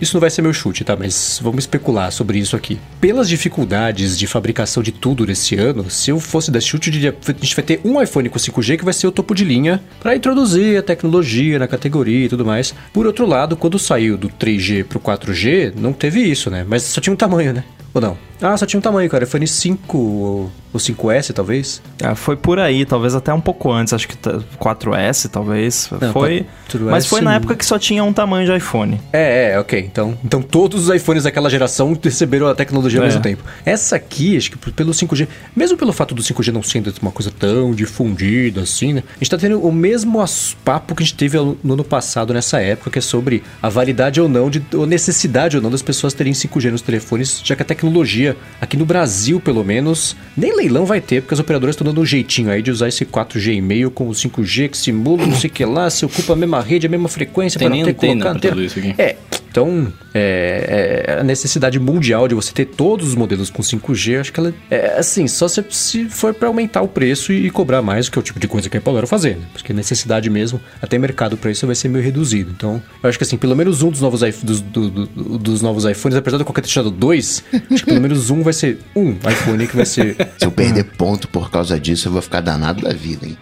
Isso não vai ser meu chute, tá? Mas vamos especular sobre isso aqui. Pelas dificuldades de fabricação de tudo nesse ano, se eu fosse dar chute, eu diria, a gente vai ter um iPhone com 5G que vai ser o topo de linha para introduzir a tecnologia na categoria e tudo mais. Por outro lado, quando saiu do 3G pro 4G, não teve isso, né? Mas só tinha um tamanho, né? Ou não? Ah, só tinha um tamanho, cara. iPhone 5 ou ou 5S, talvez. Ah, foi por aí, talvez até um pouco antes, acho que tá- 4S, talvez. Não, foi. 4S Mas foi na época que só tinha um tamanho de iPhone. É, é, ok. Então, então todos os iPhones daquela geração receberam a tecnologia ao É. mesmo tempo. Essa aqui, acho que pelo 5G, mesmo pelo fato do 5G não sendo uma coisa tão difundida assim, né? A gente tá tendo o mesmo papo que a gente teve ao- no ano passado nessa época, que é sobre a validade ou não, de, ou necessidade ou não das pessoas terem 5G nos telefones, já que a tecnologia, aqui no Brasil pelo menos, nem leilão vai ter, porque as operadoras estão dando um jeitinho aí de usar esse 4G e meio com o 5G que simula não sei o que lá, se ocupa a mesma rede, a mesma frequência para não ter que colocar antena. É, então, é, é a necessidade mundial de você ter todos os modelos com 5G, acho que ela é assim, só se, se for para aumentar o preço e, cobrar mais, que é o tipo de coisa que a Apple fazer, né? Porque necessidade mesmo, até mercado para isso vai ser meio reduzido. Então, eu acho que assim, pelo menos um dos novos, dos, do- do- dos novos iPhones, apesar de qualquer ter tirado dois, acho que pelo menos um vai ser um iPhone que vai ser. Se eu perder ponto por causa disso, eu vou ficar danado da vida, hein?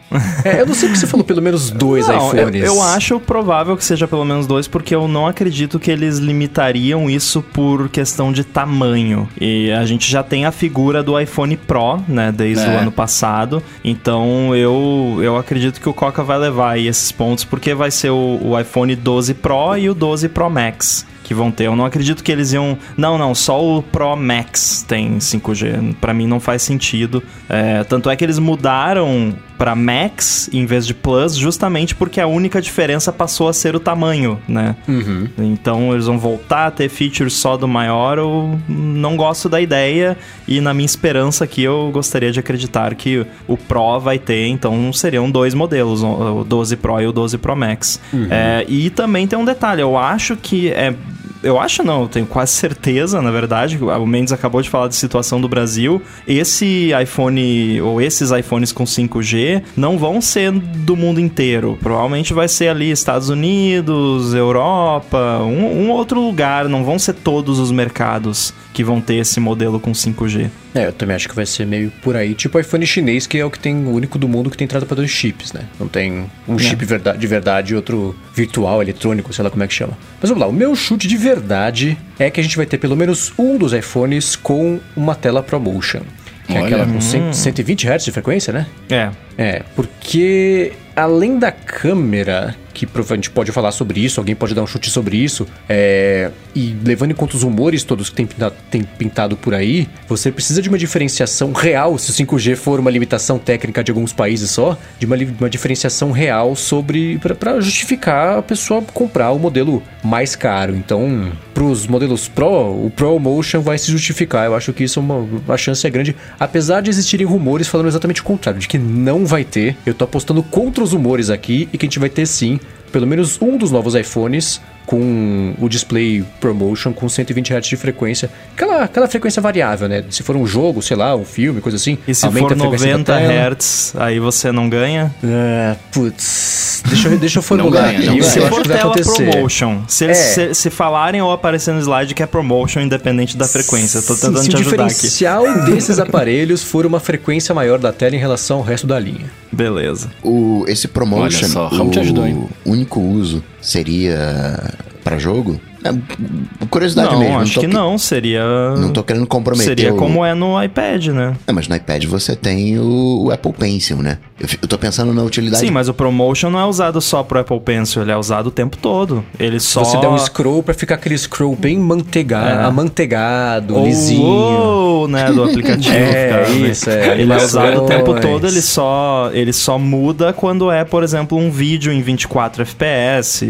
É, eu não sei porque você falou pelo menos dois Não, eu, iPhones. eu acho provável que seja pelo menos dois, porque eu não acredito que eles limitariam isso por questão de tamanho. E a gente já tem a figura do iPhone Pro, né, desde É. o ano passado. Então eu, eu acredito que o Coca vai levar aí esses pontos, porque vai ser o, o iPhone 12 Pro e o 12 Pro Max. Que vão ter. Eu não acredito que eles iam. Não, não, só o Pro Max tem 5G. Pra mim não faz sentido. É, tanto é que eles mudaram pra Max em vez de Plus, justamente porque a única diferença passou a ser o tamanho, né? Uhum. Então eles vão voltar a ter features só do maior. Eu não gosto da ideia e na minha esperança aqui eu gostaria de acreditar que o Pro vai ter, então seriam dois modelos, o 12 Pro e o 12 Pro Max. É, e também tem um detalhe, eu acho que é eu acho não, eu tenho quase certeza, na verdade. O Mendes acabou de falar de situação do Brasil. Esse iPhone, ou esses iPhones com 5G, não vão ser do mundo inteiro. Provavelmente vai ser ali Estados Unidos, Europa, um, um outro lugar. Não vão ser todos os mercados que vão ter esse modelo com 5G. É, eu também acho que vai ser meio por aí. Tipo o iPhone chinês, que é o que tem o único do mundo que tem entrada para dois chips, né? Não tem um chip verda- de verdade e outro virtual, eletrônico, sei lá como é que chama. Mas vamos lá, o meu chute de verdade é que a gente vai ter pelo menos um dos iPhones com uma tela ProMotion. Que é Olha. aquela com 100, 120 Hz de frequência, né? É. É, porque além da câmera, que provavelmente pode falar sobre isso, alguém pode dar um chute sobre isso, é, e levando em conta os rumores todos que tem pintado, tem pintado por aí, você precisa de uma diferenciação real, se o 5G for uma limitação técnica de alguns países só, de uma, uma diferenciação real sobre para justificar a pessoa comprar o modelo mais caro. Então, para os modelos Pro, o Pro Motion vai se justificar. Eu acho que isso é uma, uma chance é grande, apesar de existirem rumores falando exatamente o contrário, de que não vai ter. Eu tô apostando contra os rumores aqui e que a gente vai ter sim pelo menos um dos novos iPhones com o display ProMotion com 120 Hz de frequência. Aquela, aquela frequência variável, né? Se for um jogo, sei lá, um filme, coisa assim. E se aumenta for a frequência 90 da tela. Hz, aí você não ganha? Ah, putz. Deixa eu, deixa eu formular ganha, aqui. o. Se for tela acontecer. promotion, se, É. se, se falarem ou aparecer no slide que é promotion independente da frequência, tô Sim, tentando se te o ajudar aqui. diferencial desses aparelhos for uma frequência maior da tela em relação ao resto da linha. Beleza. O, esse promotion, Olha só, Raul te ajudou, hein? o único uso seria pra jogo? É, curiosidade não, mesmo. acho tô que que- não, seria... Não tô querendo comprometer. Seria o- como é no iPad, né? É, mas no iPad você tem o, o Apple Pencil, né? Eu, eu tô pensando na utilidade. Sim, mas o Promotion não é usado só pro Apple Pencil, ele é usado o tempo todo. Ele só... Você dá um scroll pra ficar aquele scroll bem manteiga... É. amanteigado, ou, lisinho. ou, né, do aplicativo. É, fica- isso, é, Ele é usado o tempo todo, ele só, ele só muda quando é, por exemplo, um vídeo em 24 FPS,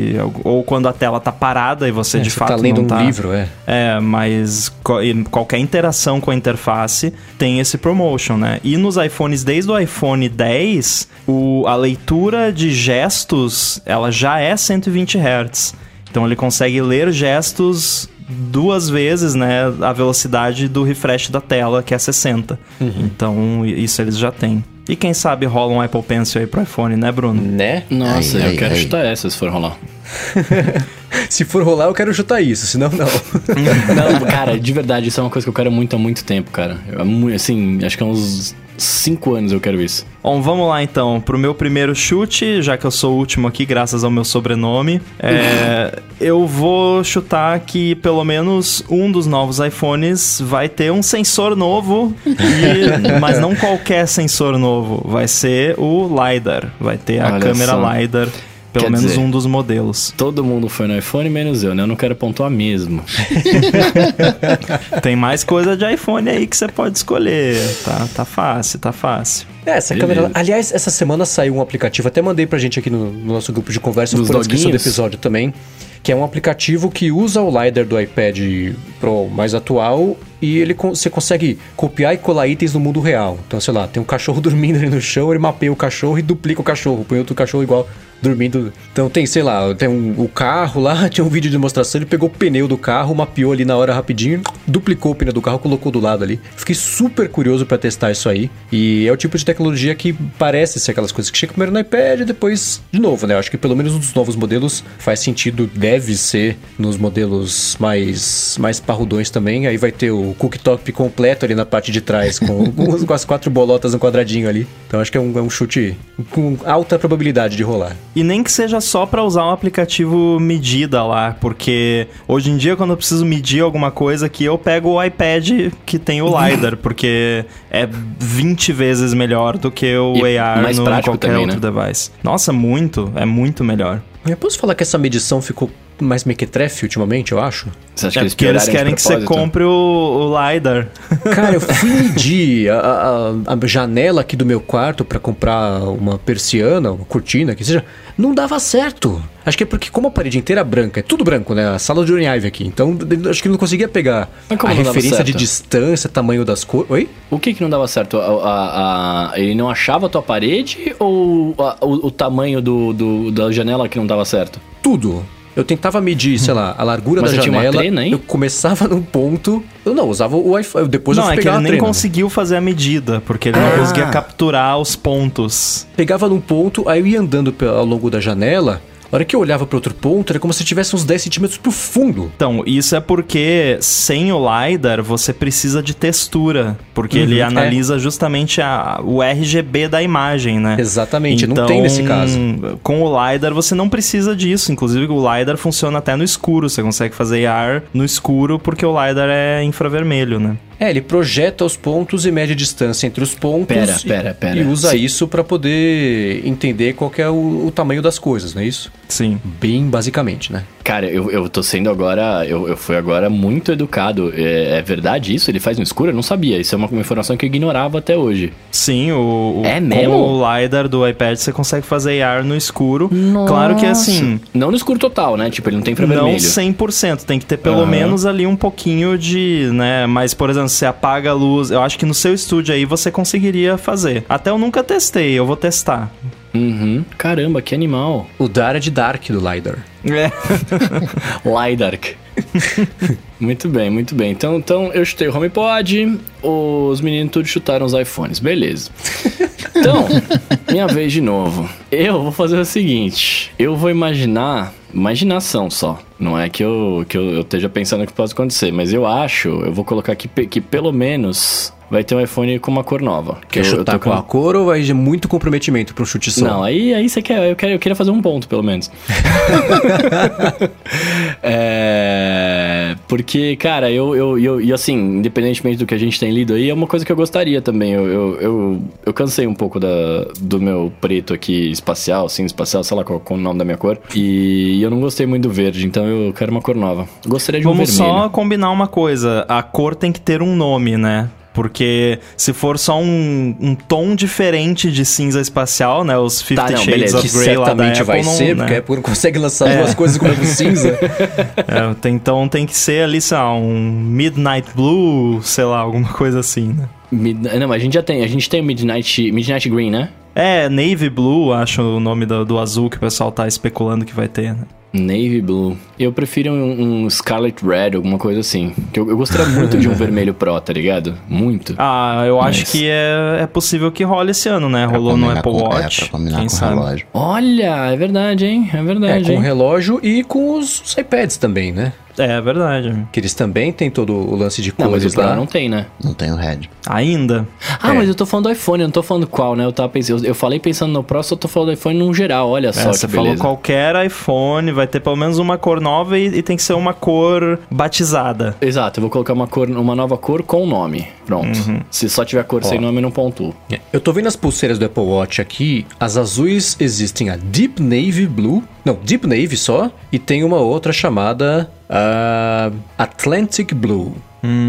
ou, ou quando a tela tá parada e você É, de você fato tá lendo um tá... livro, é. É, mas qualquer interação com a interface tem esse promotion, né? E nos iPhones, desde o iPhone 10, o, a leitura de gestos, ela já é 120 Hz. Então ele consegue ler gestos duas vezes, né, a velocidade do refresh da tela, que é 60. Então, isso eles já têm. E quem sabe rola um Apple Pencil aí pro iPhone, né, Bruno? Né? Nossa, Aí, eu aí, quero aí. chutar essa se for rolar. Se for rolar, eu quero chutar isso, senão não. Não, cara, de verdade, isso é uma coisa que eu quero muito há muito tempo, cara. Eu, assim, acho que há uns 5 anos eu quero isso. Bom, vamos lá então. Pro meu primeiro chute, já que eu sou o último aqui, graças ao meu sobrenome, é, eu vou chutar que pelo menos um dos novos iPhones vai ter um sensor novo, e- mas não qualquer sensor novo. Vai ser o LiDAR. Vai ter a Olha câmera só. LiDAR. Pelo Quer menos dizer- um dos modelos. Todo mundo foi no iPhone, menos eu, né? Eu não quero pontuar mesmo. Tem mais coisa de iPhone aí que você pode escolher. Tá, tá fácil, tá fácil. É, essa Beleza. câmera. Aliás, essa semana saiu um aplicativo, até mandei pra gente aqui no, no nosso grupo de conversa Dos por na descrição do doguinhos? episódio também. Que é um aplicativo que usa o LiDAR do iPad Pro mais atual e ele você consegue copiar e colar itens no mundo real. Então, sei lá, tem um cachorro dormindo ali no chão, ele mapeia o cachorro e duplica o cachorro, põe outro cachorro igual dormindo. Então tem, sei lá, tem um, o carro lá, tinha um vídeo de demonstração, ele pegou o pneu do carro, mapeou ali na hora rapidinho, duplicou o pneu do carro, colocou do lado ali. Fiquei super curioso pra testar isso aí. E é o tipo de tecnologia que parece ser aquelas coisas que chega primeiro no iPad e depois, de novo, né? Eu acho que pelo menos um dos novos modelos faz sentido, deve ser nos modelos mais, mais parrudões também. Aí vai ter o cooktop completo ali na parte de trás, com, com as quatro bolotas no quadradinho ali. Então acho que é um, é um chute com alta probabilidade de rolar. E nem que seja só pra usar o aplicativo medida lá, porque hoje em dia quando eu preciso medir alguma coisa aqui, eu pego o iPad que tem o LiDAR, porque é 20 vezes melhor do que o E AR mais no qualquer também, outro né? device. Nossa, muito, é muito melhor. Eu posso falar que essa medição ficou mais mequetrefe ultimamente, eu acho? Você acha é que eles porque eles querem que você compre o, o LiDAR. Cara, eu fui medir a, a- a janela aqui do meu quarto pra comprar uma persiana, uma cortina, que seja. Não dava certo. Acho que é porque, como a parede inteira é branca, é tudo branco, né? A sala de Johnny Ive aqui. Então, acho que ele não conseguia pegar a referência de distância, tamanho das cores. Oi? O que que não dava certo? A- a- a- ele não achava a tua parede ou a- o, o tamanho do, do- da janela que não dava certo? Tudo. Eu tentava medir, sei lá, a largura Mas da você tinha uma janela. trena, hein? eu começava num ponto. Eu não, usava o Wi-Fi. Depois não, eu é que pegava ele nem trena. conseguiu fazer a medida, porque ele não Ah. conseguia capturar os pontos. Pegava num ponto, aí eu ia andando ao longo da janela. A hora que eu olhava para outro ponto, era como se tivesse uns 10 centímetros pro fundo. Então, isso é porque sem o LiDAR você precisa de textura, porque ele é. analisa justamente a- o RGB da imagem, né? Exatamente, não tem nesse caso. Com o LiDAR você não precisa disso, inclusive o LiDAR funciona até no escuro, você consegue fazer AR no escuro porque o LiDAR é infravermelho, né? É, ele projeta os pontos e mede a distância entre os pontos Pera, e, pera, pera. e usa Sim. isso para poder entender qual que é o, o tamanho das coisas, não é isso? Sim. Bem basicamente, né? Cara, eu, eu tô sendo agora. Eu, eu fui agora muito educado. É, é verdade isso? Ele faz no escuro? Eu não sabia. Isso é uma, uma informação que eu ignorava até hoje. Sim, o, o É mesmo? com o LiDAR do iPad você consegue fazer AR no escuro. Claro que assim, Não no escuro total, né? Tipo, ele não tem Não infravermelho. 100%, tem que ter pelo Aham. menos ali um pouquinho de, né, mas por exemplo, se apaga a luz, eu acho que no seu estúdio aí você conseguiria fazer. Até eu nunca testei, eu vou testar. Uhum. Caramba, que animal. O Dar é de Dark do LiDAR. É. LiDARK. muito bem, muito bem. Então, então eu chutei o HomePod, os meninos tudo chutaram os iPhones, beleza. Então, minha vez de novo. Eu vou fazer o seguinte: eu vou imaginar, imaginação só. Não é que eu, que eu, eu esteja pensando que pode acontecer, mas eu acho, eu vou colocar aqui que pelo menos vai ter um iPhone com uma cor nova. Quer eu, eu chutar tô com a cor ou vai de muito comprometimento pra um chute só? não, aí, aí você quer. Eu, quero, eu queria fazer um ponto, pelo menos. é, porque, cara, eu, eu, eu. E assim, independentemente do que a gente tem lido aí, é uma coisa que eu gostaria também. Eu, eu, eu, eu cansei um pouco da, do meu preto aqui, espacial, cinza espacial, sei lá qual, qual o nome da minha cor. E eu não gostei muito do verde, então eu quero uma cor nova. Gostaria de um Vamos vermelho. só combinar uma coisa, a cor tem que ter um nome, né? Porque se for só um, um tom diferente de cinza espacial, né? Os 50 Tá, não, Shades beleza. of Grey lá da Apple, vai não, ser, né? porque a Apple não consegue lançar duas coisas com o mesmo cinza. É, então tem que ser ali, sei lá, um Midnight Blue, sei lá, alguma coisa assim, né? Mid- Não, mas a gente já tem. A gente tem o Midnight, Midnight Green, né? É, Navy Blue, acho o nome do, do azul que o pessoal tá especulando que vai ter, né? Navy Blue. Eu prefiro um, um Scarlet Red, alguma coisa assim. Que Eu, eu gostaria muito de um vermelho pro, tá ligado? Muito. Ah, eu acho Mas- que é, é possível que role esse ano, né? Pra Rolou no Apple com- Watch. É, pra combinar quem com sabe? relógio. Olha, é verdade, hein? É É, verdade, com o hein? relógio e com os, os iPads também, né? É, é verdade. Que eles também têm todo o lance de Não, mas cores o lá. não tem, né? Não tem o Red. Ainda. Ah, É. mas eu tô falando do iPhone, eu não tô falando qual, né? Eu tava pensando, eu, eu falei pensando no Pro, só tô falando do iPhone num geral, olha É, só você que falou beleza. qualquer iPhone, vai ter pelo menos uma cor nova e, e tem que ser uma cor batizada. Exato, eu vou colocar uma cor, uma nova cor com nome. Pronto. Uhum. Se só tiver cor sem nome, eu não pontuo. É, Eu tô vendo as pulseiras do Apple Watch aqui. As azuis existem a Deep Navy Blue. Não, Deep Navy só. E tem uma outra chamada ah, Atlantic Blue.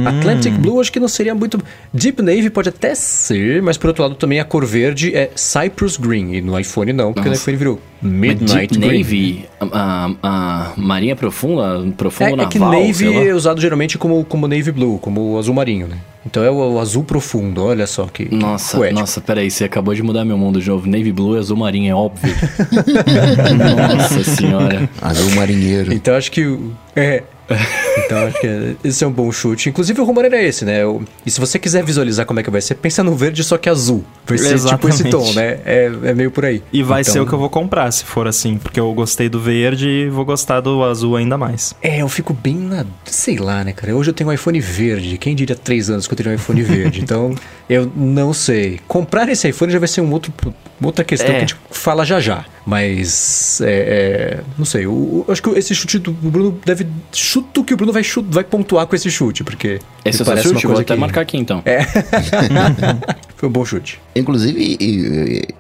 Atlantic Blue acho que não seria muito. Deep Navy pode até ser, mas por outro lado também a cor verde é Cypress Green. E no iPhone não, porque Nossa. no iPhone virou Midnight Deep Green. Navy, a, a- a marinha profunda, profundo É, é naval, que sei Navy lá. é usado geralmente como, como Navy Blue, como azul marinho, né? Então é o, o azul profundo, olha só que Nossa, poético. nossa, peraí, você acabou de mudar meu mundo de novo. Navy Blue e azul marinho, é óbvio. nossa senhora. Azul marinheiro. Então acho que. o- É. Então acho que é- esse é um bom chute. Inclusive o rumor era esse, né? E se você quiser visualizar como é que vai ser, pensa no verde só que azul. Vai ser tipo esse Exatamente. tom, né? É, é meio por aí. E vai Então, ser o que eu vou comprar, se for assim. Porque eu gostei do verde e vou gostar do azul ainda mais. É, eu fico bem na. Sei lá, né, cara? Hoje eu tenho um iPhone verde. Quem diria três anos que eu teria um iPhone verde? Então, eu não sei. Comprar esse iPhone já vai ser um outro, uma outra questão É. que a gente fala já já. Mas, é, é, não sei. Eu, eu acho que esse chute do Bruno deve. Chuto que o Bruno vai, chu- vai pontuar com esse chute, porque. Esse é seu parece uma chute? Vou coisa até que- marcar aqui então. Foi um bom chute. Inclusive,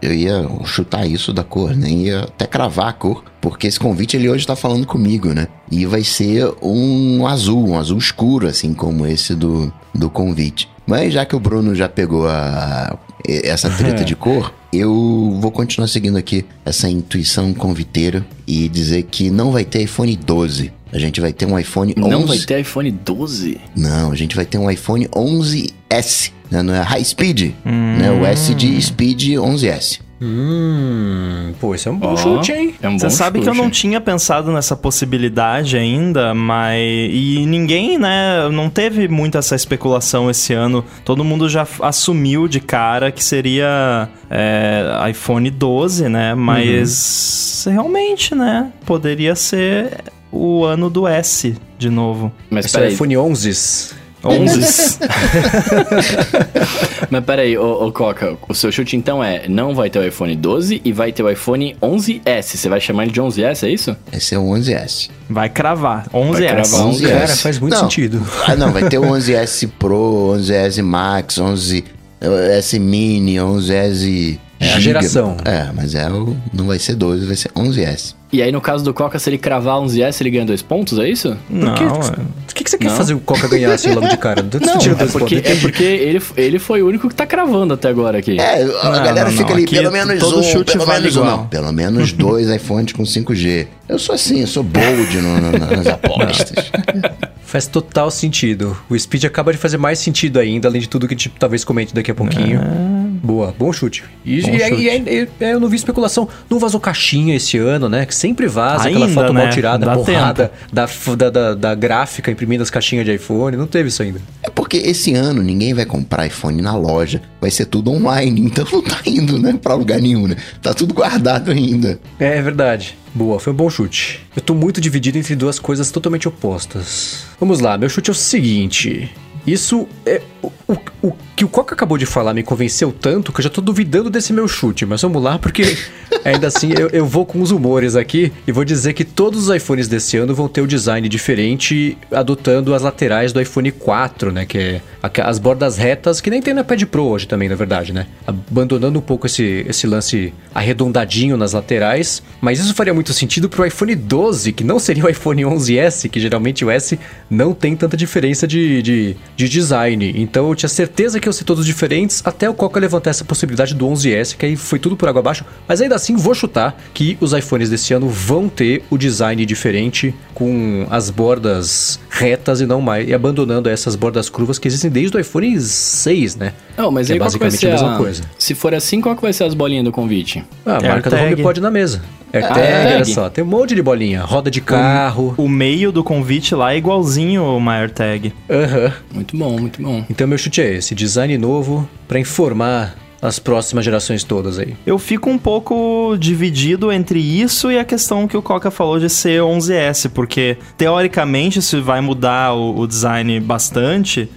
eu- ia chutar isso da cor, nem ia até cravar a cor, porque esse convite ele hoje tá falando comigo, né? E vai ser um azul, um azul escuro, assim como esse do, do convite. Mas já que o Bruno já pegou a, essa treta de cor, eu vou continuar seguindo aqui essa intuição conviteira e dizer que não vai ter iPhone 12. A gente vai ter um iPhone 11. Não vai ter iPhone 12? Não, a gente vai ter um iPhone 11S, né? Não é High Speed, né? O S de Speed 11S. Hum. Pô, esse é um bom Ó, chute, hein? É um bom Você sabe que eu chute. não tinha pensado nessa possibilidade ainda, mas. E ninguém, né? Não teve muita essa especulação esse ano. Todo mundo já assumiu de cara que seria é, iPhone 12, né? Mas realmente, né? Poderia ser o ano do S de novo. Mas Esse é o peraí, iPhone 11. 11. mas peraí, ô, ô Coca, o seu chute então é, não vai ter o iPhone 12 e vai ter o iPhone 11S. Você vai chamar ele de 11S, é isso? Esse é o 11S. Vai cravar. 11 Vai cravar 11. S. Cara, faz muito Não. sentido. Ah, não, vai ter o 11S Pro, 11S Max, 11S Mini, 11S. É a geração. É, mas é o, não vai ser 12, vai ser 11S. E aí no caso do Coca, se ele cravar 11S, ele ganha dois pontos, é isso? Não, que- é. O que, que você quer Não. fazer o Coca ganhar assim logo de cara? Não, é porque, pontos. é porque ele, ele foi o único que tá cravando até agora aqui. É, a Não, galera não, fica não, ali, aqui pelo menos todo um, chute pelo vale menos um. igual. Não, pelo menos dois iPhones com 5G. Eu sou assim, eu sou bold no- no- nas apostas. Faz total sentido. O Speed acaba de fazer mais sentido ainda, além de tudo que a gente talvez comente daqui a pouquinho. Boa, bom chute. E, Bom e aí, chute. e é, eu não vi especulação. Não vazou caixinha esse ano, né? Que sempre vaza aquela Ainda, foto mal né? tirada, Dá borrada da, da, da, da gráfica imprimindo as caixinhas de iPhone. Não teve isso ainda. É porque esse ano ninguém vai comprar iPhone na loja, vai ser tudo online, então não tá indo, né, pra lugar nenhum, né? Tá tudo guardado ainda. É, é verdade. Boa, foi um bom chute. Eu tô muito dividido entre duas coisas totalmente opostas. Vamos lá, meu chute é o seguinte. Isso é. O, o, que o Coca acabou de falar me convenceu tanto que eu já tô duvidando desse meu chute. Mas vamos lá, porque ainda assim eu, eu vou com os humores aqui e vou dizer que todos os iPhones desse ano vão ter o design diferente, adotando as laterais do iPhone 4, né? Que é as bordas retas, que nem tem no iPad Pro hoje também, na verdade, né? Abandonando um pouco esse, esse lance arredondadinho nas laterais. Mas isso faria muito sentido pro iPhone 12, que não seria o iPhone 11S, que geralmente o S não tem tanta diferença de, de, de design. Então eu tinha certeza que iam ser todos diferentes, até o Coca levantar essa possibilidade do 11S, que aí foi tudo por água abaixo. Mas ainda assim, vou chutar que os iPhones desse ano vão ter o design diferente, com as bordas retas e não mais, e abandonando essas bordas curvas que existem desde o iPhone 6, né? Não, mas Que aí é basicamente ser a mesma a... coisa. Se for assim, qual que vai ser as bolinhas do convite? Ah, a marca do. HomePod na mesa. AirTag, AirTag. olha só. Tem um monte de bolinha. Roda de carro. O meio do convite lá é igualzinho uma AirTag. Aham. Muito bom, muito bom. Então meu chute é esse. Design novo pra informar as próximas gerações todas aí. Eu fico um pouco dividido entre isso e a questão que o Coca falou de ser 11S, porque teoricamente se vai mudar o, o design bastante,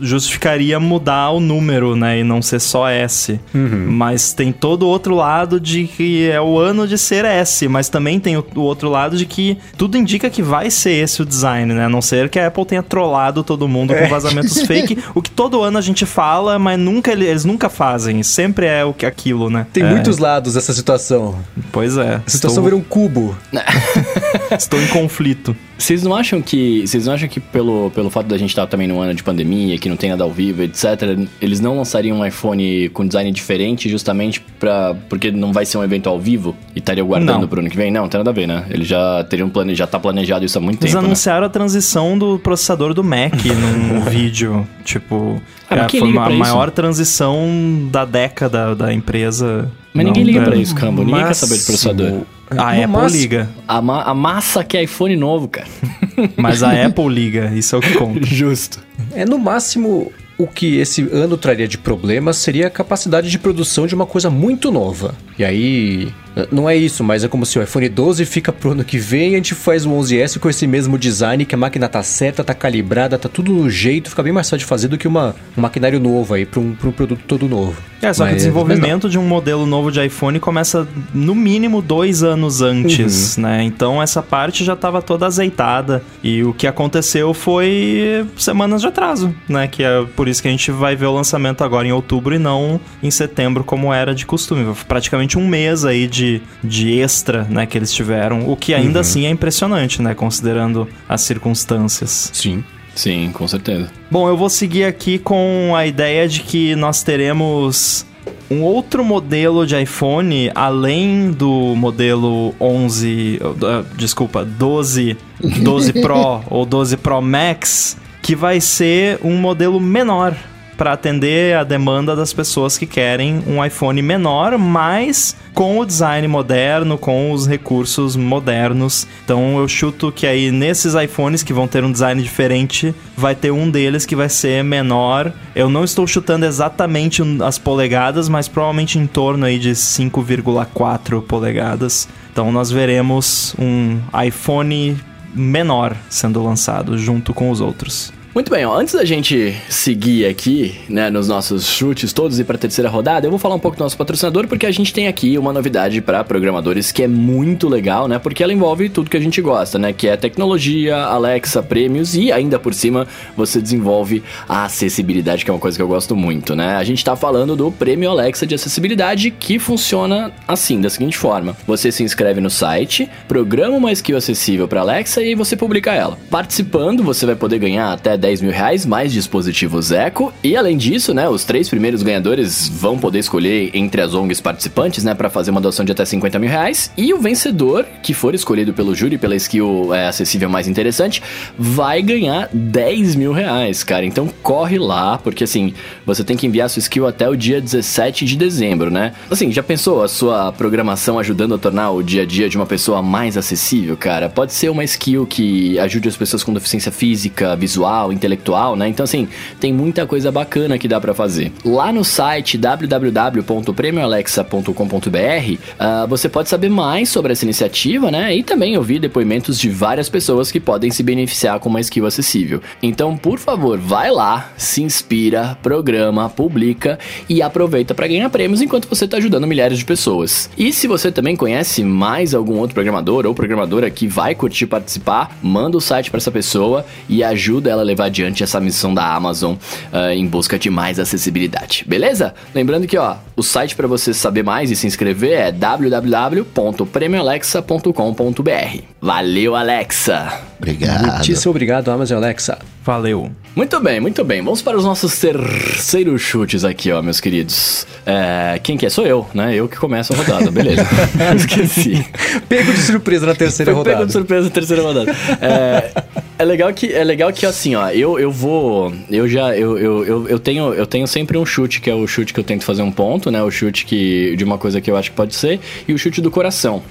justificaria mudar o número, né, e não ser só S. Mas tem todo o outro lado de que é o ano de ser S, mas também tem o, o outro lado de que tudo indica que vai ser esse o design, né, a não ser que a Apple tenha trollado todo mundo com vazamentos fake, o que todo ano a gente fala, mas nunca ele- eles nunca fazem, sempre é o que aquilo, né? Tem É, muitos lados essa situação. Pois é. A situação estou, vira um cubo. estou em conflito. Vocês não acham que. Vocês não acham que pelo, pelo fato da gente estar também num ano de pandemia, que não tem nada ao vivo, etc., eles não lançariam um iPhone com design diferente justamente pra. Porque não vai ser um evento ao vivo e estaria guardando pro ano que vem? Não, não tem nada a ver, né? Eles já teriam plane... já tá planejado isso há muito Eles tempo. né? anunciaram a transição do processador do Mac num vídeo. Tipo, Ah, é, foi a maior transição da década da empresa. Mas Não, ninguém liga pra isso, Cambo. Ninguém quer saber de processador. A No Apple máximo- liga. A, ma- a massa que é iPhone novo, cara. Mas a Apple liga, isso é o que conta. Justo. É no máximo o que esse ano traria de problemas seria a capacidade de produção de uma coisa muito nova. E aí, não é isso, mas é como se o iPhone 12 fica pro ano que vem, a gente faz o 11S com esse mesmo design, que a máquina tá certa, tá calibrada, tá tudo no jeito, fica bem mais fácil de fazer do que uma, um maquinário novo aí pra um, pra um produto todo novo. É, só que o Mas- desenvolvimento de um modelo novo de iPhone começa no mínimo dois anos antes, né? Então essa parte já estava toda azeitada. E o que aconteceu foi semanas de atraso, né? Que é por isso que a gente vai ver o lançamento agora em outubro e não em setembro, como era de costume. Foi Praticamente um mês aí de, de extra, né? Que eles tiveram. O que ainda assim é impressionante, né? Considerando as circunstâncias. Sim. Sim, com certeza. Bom, eu vou seguir aqui com a ideia de que nós teremos um outro modelo de iPhone além do modelo 11, uh, desculpa, 12, 12 Pro ou 12 Pro Max, que vai ser um modelo menor para atender a demanda das pessoas que querem um iPhone menor, mas com o design moderno, com os recursos modernos. Então eu chuto que aí nesses iPhones que vão ter um design diferente, vai ter um deles que vai ser menor. Eu não estou chutando exatamente as polegadas, mas provavelmente em torno aí de 5,4 polegadas. Então nós veremos um iPhone menor sendo lançado junto com os outros. Muito bem, ó, antes da gente seguir aqui, né, nos nossos chutes todos e para a terceira rodada, eu vou falar um pouco do nosso patrocinador porque a gente tem aqui uma novidade para programadores que é muito legal, né? Porque ela envolve tudo que a gente gosta, né? Que é tecnologia, Alexa, prêmios e ainda por cima você desenvolve a acessibilidade, que é uma coisa que eu gosto muito, né? A gente tá falando do Prêmio Alexa de Acessibilidade que funciona assim, da seguinte forma: você se inscreve no site, programa uma skill acessível para Alexa e você publica ela. Participando, você vai poder ganhar até 10 mil reais mais dispositivos Echo e além disso, né, os três primeiros ganhadores vão poder escolher entre as ONGs participantes, né, para fazer uma doação de até 50 mil reais e o vencedor que for escolhido pelo júri pela skill é, acessível mais interessante vai ganhar 10 mil reais, cara. Então corre lá, porque assim, você tem que enviar sua skill até o dia 17 de dezembro, né? Assim, já pensou a sua programação ajudando a tornar o dia a dia de uma pessoa mais acessível, cara? Pode ser uma skill que ajude as pessoas com deficiência física, visual, intelectual, né? Então, assim, tem muita coisa bacana que dá pra fazer. Lá no site www.premioalexa.com.br, ah, você pode saber mais sobre essa iniciativa, né? E também ouvir depoimentos de várias pessoas que podem se beneficiar com uma skill acessível. Então, por favor, vai lá, se inspira, programa, publica e aproveita para ganhar prêmios enquanto você está ajudando milhares de pessoas. E se você também conhece mais algum outro programador ou programadora que vai curtir participar, manda o site para essa pessoa e ajuda ela a levar adiante essa missão da Amazon ah, em busca de mais acessibilidade. Beleza? Lembrando que ó, o site para você saber mais e se inscrever é www.premioalexa.com.br. Valeu, Alexa! Obrigado. Muitíssimo obrigado, Amazon Alexa. Valeu. Muito bem, muito bem. Vamos para os nossos terceiros chutes aqui, ó, meus queridos. É, quem que é? Sou eu, né? Eu que começo a rodada, beleza. Esqueci. Pego de surpresa na terceira Foi pego rodada. de surpresa na terceira rodada. É, É legal que, é legal que assim, ó, eu, eu vou. Eu já. Eu, eu, eu, eu tenho, eu tenho sempre um chute, que é o chute que eu tento fazer um ponto, né? O chute que, de uma coisa que eu acho que pode ser, e o chute do coração.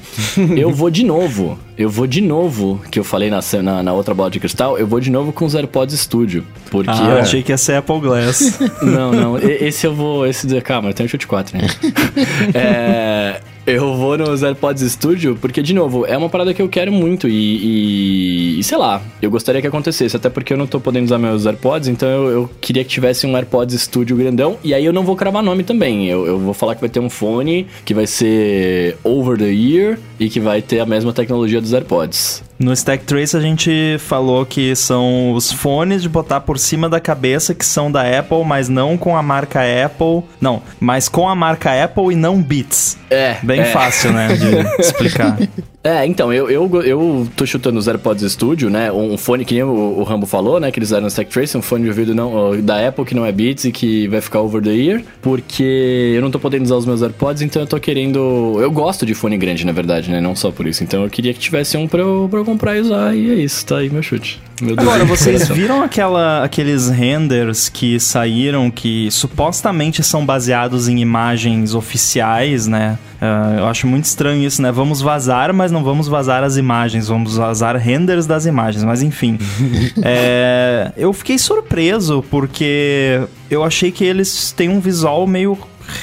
eu vou de novo. Eu vou de novo, que eu falei na, na, na, outra bola de cristal, eu vou de novo com os AirPods Studio. Porque. Ah, eu achei que ia ser Apple Glass. não, não. Esse eu vou. Esse, calma, eu tenho chute 4, né? é. Eu vou nos AirPods Studio porque, de novo, é uma parada que eu quero muito e, e, e, sei lá, eu gostaria que acontecesse, até porque eu não tô podendo usar meus AirPods, então eu, eu, queria que tivesse um AirPods Studio grandão e aí eu não vou cravar nome também. Eu, eu vou falar que vai ter um fone que vai ser over the ear e que vai ter a mesma tecnologia dos AirPods. No Stack Trace a gente falou que são os fones de botar por cima da cabeça que são da Apple, mas não com a marca Apple. Não, mas com a marca Apple e não Beats. É. Bem é. fácil, né, de explicar. É, então, eu, eu, eu tô chutando os AirPods Studio, né? Um fone que nem o, o Rambo falou, né? Que eles no Stack Trace, um fone de ouvido não, da Apple que não é Beats e que vai ficar over the ear, porque eu não tô podendo usar os meus AirPods, então eu tô querendo. Eu gosto de fone grande, na verdade, né? Não só por isso. Então eu queria que tivesse um pra eu, pra eu comprar e usar, e é isso, tá aí meu chute. Agora, vocês viram aquela, aqueles renders que saíram que supostamente são baseados em imagens oficiais, né? Uh, eu acho muito estranho isso, né? Vamos vazar, mas não vamos vazar as imagens, vamos vazar renders das imagens, mas enfim. é, eu fiquei surpreso porque eu achei que eles têm um visual meio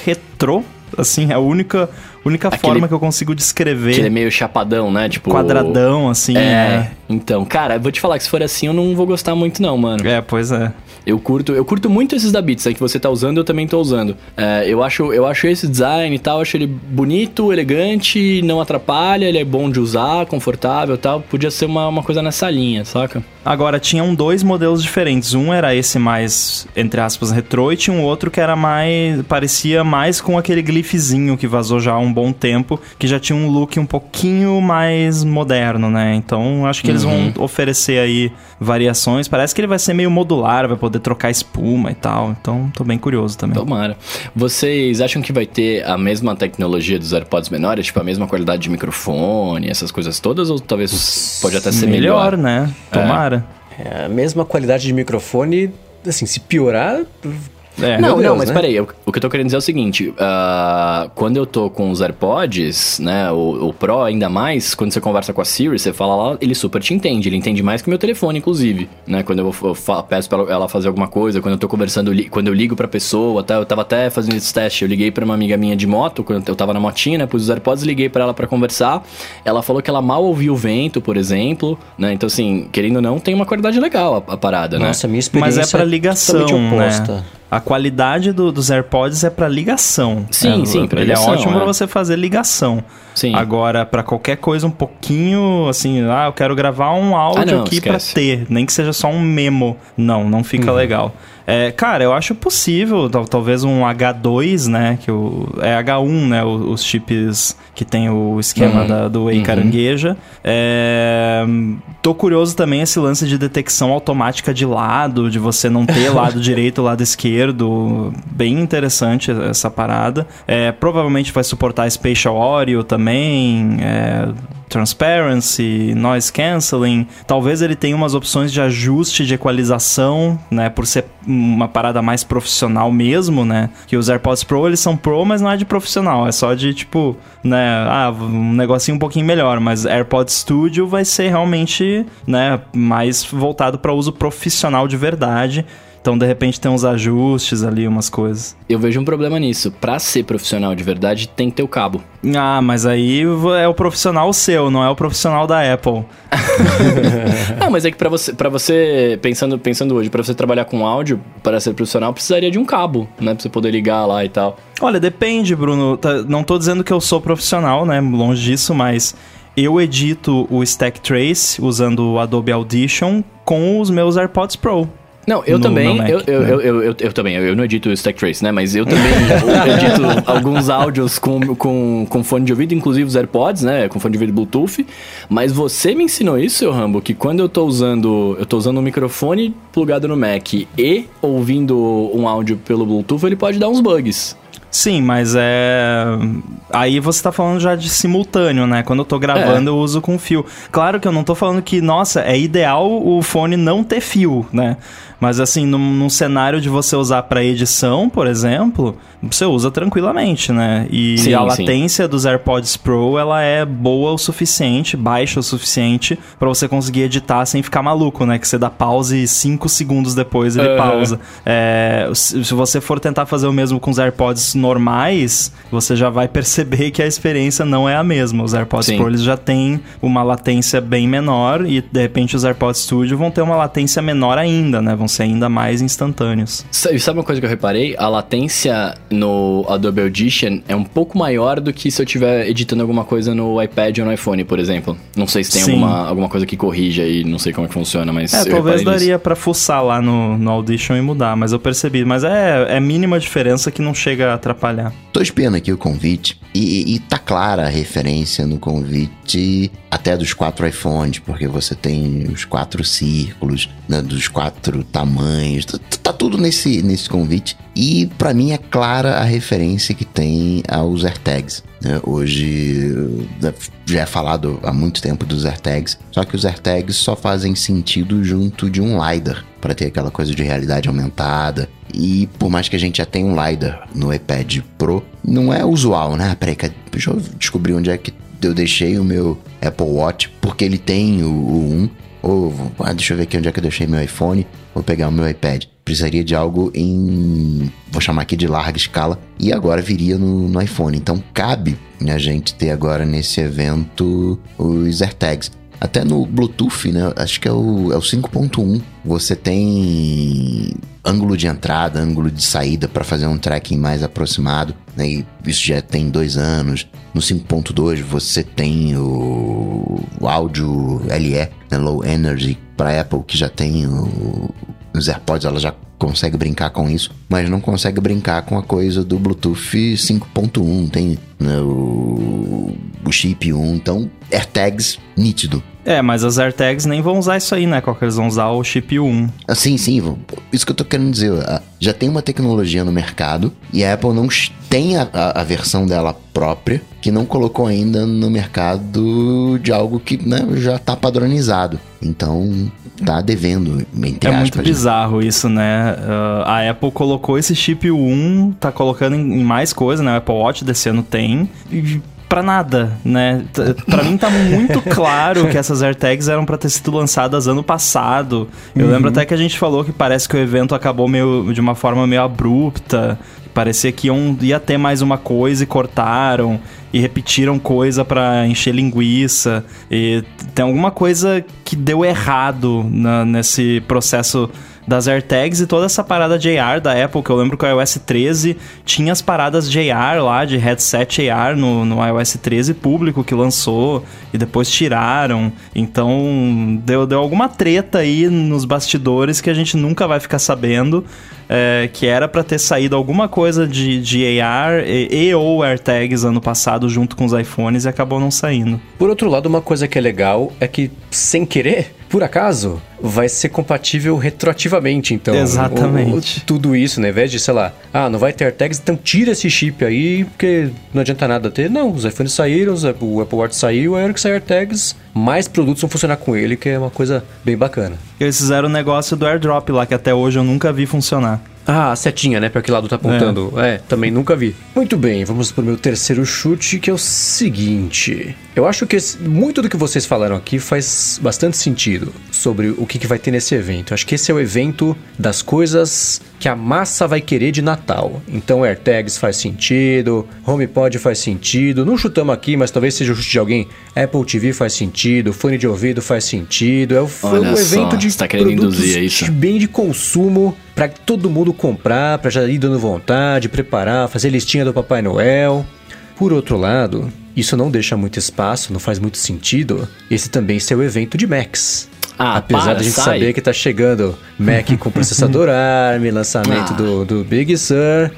retrô, assim, é a única única Aquele, forma que eu consigo descrever. Que ele é meio chapadão, né? Tipo. Quadradão, assim. É. é. Então, cara, vou te falar que se for assim, eu não vou gostar muito, não, mano. É, pois é. Eu curto, eu curto muito esses da Beats, aí que você tá usando, eu também tô usando. É, eu, acho, eu acho esse design e tal, acho ele bonito, elegante, não atrapalha, ele é bom de usar, confortável e tal. Podia ser uma, uma coisa nessa linha, saca? Agora, tinham dois modelos diferentes. Um era esse mais, entre aspas, retrô, e tinha um outro que era mais. parecia mais com aquele glifezinho que vazou já há um bom tempo, que já tinha um look um pouquinho mais moderno, né? Então, acho que uhum. eles vão uhum. oferecer aí variações. Parece que ele vai ser meio modular, vai poder trocar espuma e tal. Então, tô bem curioso também. Tomara. Vocês acham que vai ter a mesma tecnologia dos AirPods menores? Tipo, a mesma qualidade de microfone, essas coisas todas? Ou talvez pode até ser melhor? Melhor, né? Tomara. É. é a mesma qualidade de microfone, assim, se piorar, é, não, Deus, não, mas né? peraí, o, o que eu tô querendo dizer é o seguinte: uh, quando eu tô com os AirPods, né, o, o, Pro ainda mais, quando você conversa com a Siri, você fala lá, ele super te entende, ele entende mais que o meu telefone, inclusive, né? Quando eu, eu, eu peço pra ela fazer alguma coisa, quando eu tô conversando, quando eu ligo pra pessoa, tá, eu tava até fazendo esse teste, eu liguei pra uma amiga minha de moto, quando eu tava na motinha, né, pus os AirPods, liguei pra ela pra conversar, ela falou que ela mal ouvia o vento, por exemplo, né? Então, assim, querendo ou não, tem uma qualidade legal a, a parada, Nossa, né? Nossa, minha experiência Mas é pra ligação, né? A qualidade do, dos AirPods é para ligação. Sim, é, sim, pra Ele é ligação, é ótimo é. para você fazer ligação. Sim. Agora, para qualquer coisa um pouquinho, assim, ah, eu quero gravar um áudio ah, não, aqui para ter, nem que seja só um memo. Não, não fica uhum. legal. É, cara, eu acho possível, talvez um H2, né? Que o, é H1, né? Os chips que tem o esquema uhum. da, do Whey uhum. carangueja. É, tô curioso também esse lance de detecção automática de lado, de você não ter lado direito, lado esquerdo. Bem interessante essa parada. É, provavelmente vai suportar Spatial Audio também. É, transparency, noise cancelling. Talvez ele tenha umas opções de ajuste de equalização, né, por ser uma parada mais profissional mesmo, né? Que os AirPods Pro eles são Pro, mas não é de profissional, é só de tipo, né, ah, um negocinho um pouquinho melhor, mas AirPods Studio vai ser realmente, né, mais voltado para uso profissional de verdade. Então, de repente, tem uns ajustes ali, umas coisas. Eu vejo um problema nisso. Pra ser profissional de verdade, tem que ter o cabo. Ah, mas aí é o profissional seu, não é o profissional da Apple. ah, mas é que pra você, pra você pensando, pensando hoje, pra você trabalhar com áudio, para ser profissional, precisaria de um cabo, né? Pra você poder ligar lá e tal. Olha, depende, Bruno. Tá, não tô dizendo que eu sou profissional, né? Longe disso, mas eu edito o Stack Trace usando o Adobe Audition com os meus AirPods Pro. Não, eu também, Mac, eu, né? eu, eu, eu, eu, também, eu não edito o Stack Trace, né? Mas eu também edito alguns áudios com, com, com fone de ouvido, inclusive os AirPods, né? Com fone de ouvido Bluetooth. Mas você me ensinou isso, seu Rambo, que quando eu tô usando, eu tô usando um microfone plugado no Mac e ouvindo um áudio pelo Bluetooth, ele pode dar uns bugs. Sim, mas é. Aí você tá falando já de simultâneo, né? Quando eu tô gravando, é. eu uso com fio. Claro que eu não tô falando que, nossa, é ideal o fone não ter fio, né? Mas assim, num, num cenário de você usar para edição, por exemplo, você usa tranquilamente, né? E sim, a latência sim. dos AirPods Pro, ela é boa o suficiente, baixa o suficiente para você conseguir editar sem ficar maluco, né? Que você dá pause e 5 segundos depois ele uhum. pausa. É, se você for tentar fazer o mesmo com os AirPods normais, você já vai perceber que a experiência não é a mesma. Os AirPods sim. Pro eles já têm uma latência bem menor e de repente os AirPods Studio vão ter uma latência menor ainda, né? Vão ser ainda mais instantâneos. Sabe, sabe uma coisa que eu reparei? A latência no Adobe Audition é um pouco maior do que se eu estiver editando alguma coisa no iPad ou no iPhone, por exemplo. Não sei se tem alguma, alguma coisa que corrija aí, não sei como é que funciona, mas. É, talvez daria para fuçar lá no, no Audition e mudar, mas eu percebi. Mas é, é mínima diferença que não chega a atrapalhar. Tô espiando aqui o convite e, e tá clara a referência no convite até dos quatro iPhones, porque você tem os quatro círculos, né, dos quatro tamanhos, tá, tá tudo nesse, nesse convite. E para mim é clara a referência que tem aos AirTags. Né? Hoje já é falado há muito tempo dos AirTags, só que os AirTags só fazem sentido junto de um LiDAR, para ter aquela coisa de realidade aumentada. E por mais que a gente já tenha um LiDAR no iPad Pro, não é usual, né? Peraí, deixa eu descobrir onde é que eu deixei o meu Apple Watch, porque ele tem o, o 1. Ou, ah, deixa eu ver aqui onde é que eu deixei meu iPhone. Vou pegar o meu iPad. Precisaria de algo em. Vou chamar aqui de larga escala. E agora viria no, no iPhone. Então cabe a gente ter agora nesse evento os AirTags. Até no Bluetooth, né? Acho que é o, é o 5.1. Você tem ângulo de entrada, ângulo de saída para fazer um tracking mais aproximado. Né? E isso já tem dois anos. No 5.2 você tem o, o áudio LE, né? Low Energy, para Apple, que já tem o, os AirPods, ela já consegue brincar com isso, mas não consegue brincar com a coisa do Bluetooth 5.1. Tem né, o, o chip 1, então AirTags nítido. É, mas as AirTags nem vão usar isso aí, né? Qual que eles vão usar o chip 1. Ah, sim, sim. Isso que eu tô querendo dizer. Ah, já tem uma tecnologia no mercado e a Apple não tem a, a, a versão dela própria que não colocou ainda no mercado de algo que né, já tá padronizado. Então, tá devendo, entre É aspas, muito bizarro isso, né? Uh, a Apple colocou esse chip 1, tá colocando em, em mais coisa, né? O Apple Watch desse ano tem. E para nada, né? Para mim tá muito claro que essas AirTags eram para ter sido lançadas ano passado. Eu uhum. lembro até que a gente falou que parece que o evento acabou meio de uma forma meio abrupta. Parecia que iam, ia ter mais uma coisa e cortaram e repetiram coisa para encher linguiça. E tem alguma coisa que deu errado na, nesse processo das AirTags e toda essa parada AR da Apple, que eu lembro que o iOS 13 tinha as paradas AR lá, de headset AR no, no iOS 13 público que lançou e depois tiraram. Então deu, deu alguma treta aí nos bastidores que a gente nunca vai ficar sabendo. É, que era para ter saído alguma coisa de, de AR e, e, ou AirTags ano passado junto com os iPhones e acabou não saindo. Por outro lado, uma coisa que é legal é que, sem querer, por acaso, vai ser compatível retroativamente, então. Exatamente. Tudo isso, né? Ao invés de, sei lá, ah, não vai ter AirTags, então tira esse chip aí, porque não adianta nada ter. Não, os iPhones saíram, o Apple Watch saiu, a hora que sair AirTags, mais produtos vão funcionar com ele, que é uma coisa bem bacana. Eles fizeram o negócio do AirDrop lá, que até hoje eu nunca vi funcionar. Ah, a setinha, né? Pra que lado tá apontando. É. é, também nunca vi. Muito bem, vamos pro meu terceiro chute, que é o seguinte. Eu acho que esse, muito do que vocês falaram aqui faz bastante sentido sobre o que, que vai ter nesse evento. Acho que esse é o evento das coisas que a massa vai querer de Natal. Então, AirTags faz sentido, HomePod faz sentido. Não chutamos aqui, mas talvez seja o chute de alguém. Apple TV faz sentido, fone de ouvido faz sentido. É o, um evento de tá produtos de bem de consumo para todo mundo comprar, para já ir dando vontade, preparar, fazer listinha do Papai Noel. Por outro lado, isso não deixa muito espaço, não faz muito sentido. Esse também ser o evento de Macs. Ah, Apesar da gente sai. saber que tá chegando Mac com processador ARM, lançamento ah. do, do Big Sur,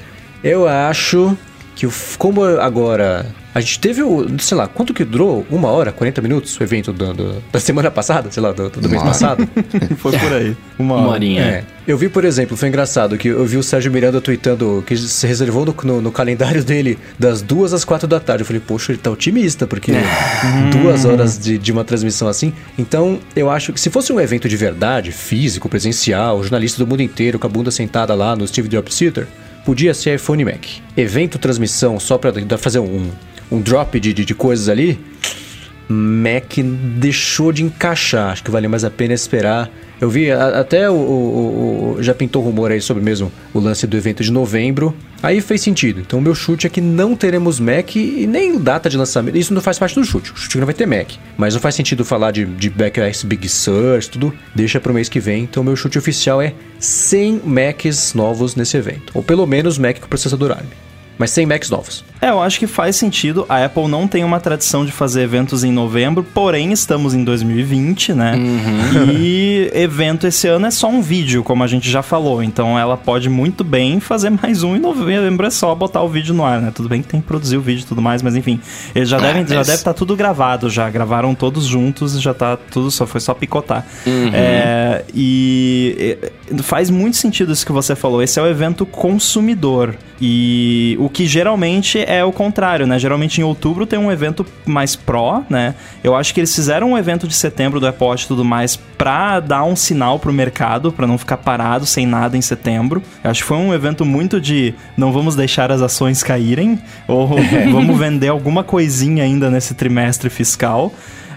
eu acho que como agora A gente teve o, sei lá, quanto que durou? Uma hora, 40 minutos o evento do, do- da semana passada, sei lá, do, do mês passado? Foi por aí. Uma, Uma horinha. É. Eu vi, por exemplo, foi engraçado que eu vi o Sérgio Miranda tweetando que se reservou no, no- no calendário dele das duas às quatro da tarde. Eu falei, poxa, ele tá otimista, porque duas horas de, de uma transmissão assim. Então, eu acho que se fosse um evento de verdade, físico, presencial, jornalista do mundo inteiro com a bunda sentada lá no Steve Jobs Theater, podia ser iPhone e Mac. Evento, transmissão, só pra dar- fazer um, um drop de, de, de coisas ali, Mac deixou de encaixar. Acho que vale mais a pena esperar. Eu vi a- até o, o- o- já pintou rumor aí sobre mesmo o lance do evento de novembro. Aí fez sentido. Então o meu chute é que não teremos Mac e nem data de lançamento. Isso não faz parte do chute. O chute não vai ter Mac. Mas não faz sentido falar de, de Big Sur, tudo. Deixa pro mês que vem. Então meu chute oficial é 100 Macs novos nesse evento. Ou pelo menos Mac com processador ARM. Mas 100 Macs novos. É, eu acho que faz sentido. A Apple não tem uma tradição de fazer eventos em novembro, porém estamos em 2020, né? E evento esse ano é só um vídeo, como a gente já falou. Então ela pode muito bem fazer mais um em novembro, é só botar o vídeo no ar, né? Tudo bem que tem que produzir o vídeo e tudo mais, mas enfim. Eles já Ah, devem já mas- deve estar tudo gravado já. Gravaram todos juntos, já tá tudo, só foi só picotar. É, e e, faz muito sentido isso que você falou. Esse é o evento consumidor. E o que geralmente é o contrário, né? Geralmente em outubro tem um evento mais pró, né? Eu acho que eles fizeram um evento de setembro do Apple e tudo mais pra dar um sinal pro mercado, pra não ficar parado sem nada em setembro. Eu acho que foi um evento muito de não vamos deixar as ações caírem, ou vamos vender alguma coisinha ainda nesse trimestre fiscal.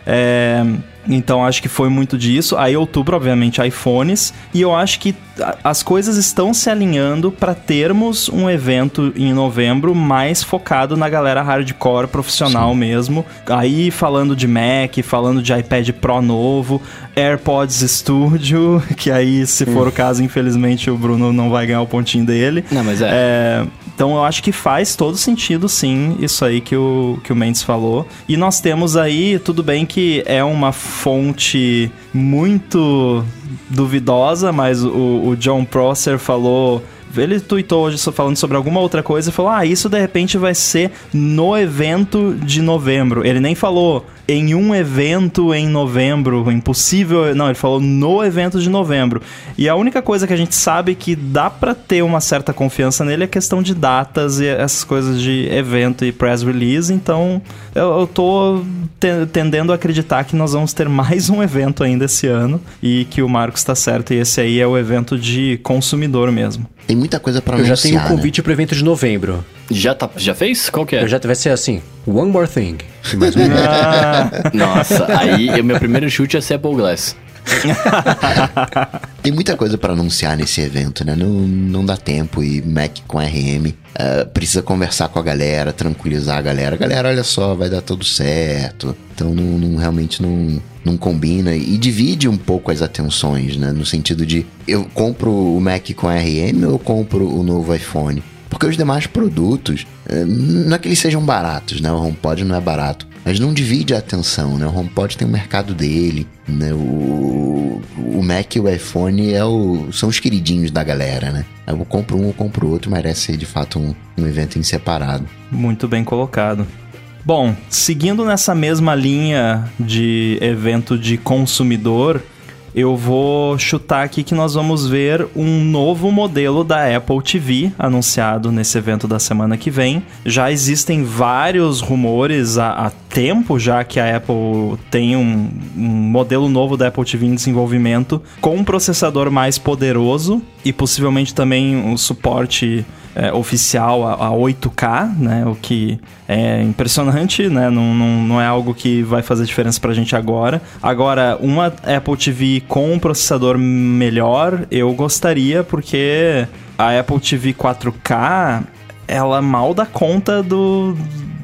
É, então acho que foi muito disso. Aí outubro, obviamente, iPhones. E eu acho que as coisas estão se alinhando para termos um evento em novembro mais focado na galera hardcore profissional mesmo. Aí falando de Mac, falando de iPad Pro novo, AirPods Studio, que aí, se for o caso, infelizmente o Bruno não vai ganhar o pontinho dele. Não, mas é. É, então eu acho que faz todo sentido, sim, isso aí que o, que o Mendes falou. E nós temos aí, tudo bem que é uma fonte muito duvidosa, mas o, o John Prosser falou. Ele tweetou hoje falando sobre alguma outra coisa e falou: Ah, isso de repente vai ser no evento de novembro. Ele nem falou em um evento em novembro, impossível. Não, ele falou no evento de novembro. E a única coisa que a gente sabe que dá pra ter uma certa confiança nele é questão de datas e essas coisas de evento e press release. Então eu, eu tô te- tendendo a acreditar que nós vamos ter mais um evento ainda esse ano e que o Marcos tá certo. E esse aí é o evento de consumidor mesmo. Tem muita coisa pra Eu já anunciar, tenho um né? convite pro evento de novembro. Já, tá, já fez? Qual que é? Eu já vai ser assim, One More Thing. Mais um Nossa, aí o meu primeiro chute é ser Apple Glass. Tem muita coisa pra anunciar nesse evento, né? Não, não dá tempo e Mac com RM. eh, precisa conversar com a galera, tranquilizar a galera. Galera, olha só, vai dar tudo certo. Então não, não- realmente não, não combina e divide um pouco as atenções, né? No sentido de eu compro o Mac com RM ou eu compro o novo iPhone? Porque os demais produtos, eh, não é que eles sejam baratos, né? O HomePod não é barato. Mas não divide a atenção, né? O HomePod tem o mercado dele, né? O, o Mac e o iPhone é o, são os queridinhos da galera, né? Eu compro um, eu compro outro, merece ser de fato um, um evento em separado. Muito bem colocado. Bom, seguindo nessa mesma linha de evento de consumidor, eu vou chutar aqui que nós vamos ver um novo modelo da Apple TV anunciado nesse evento da semana que vem. Já existem vários rumores há, há tempo já que a Apple tem um, um modelo novo da Apple TV em desenvolvimento com um processador mais poderoso e possivelmente também um suporte é, oficial a, a 8K, né? O que é impressionante, né? Não, não, não é algo que vai fazer diferença pra gente agora. Agora, uma Apple TV com um processador melhor, eu gostaria, porque a Apple TV 4K ela mal dá conta do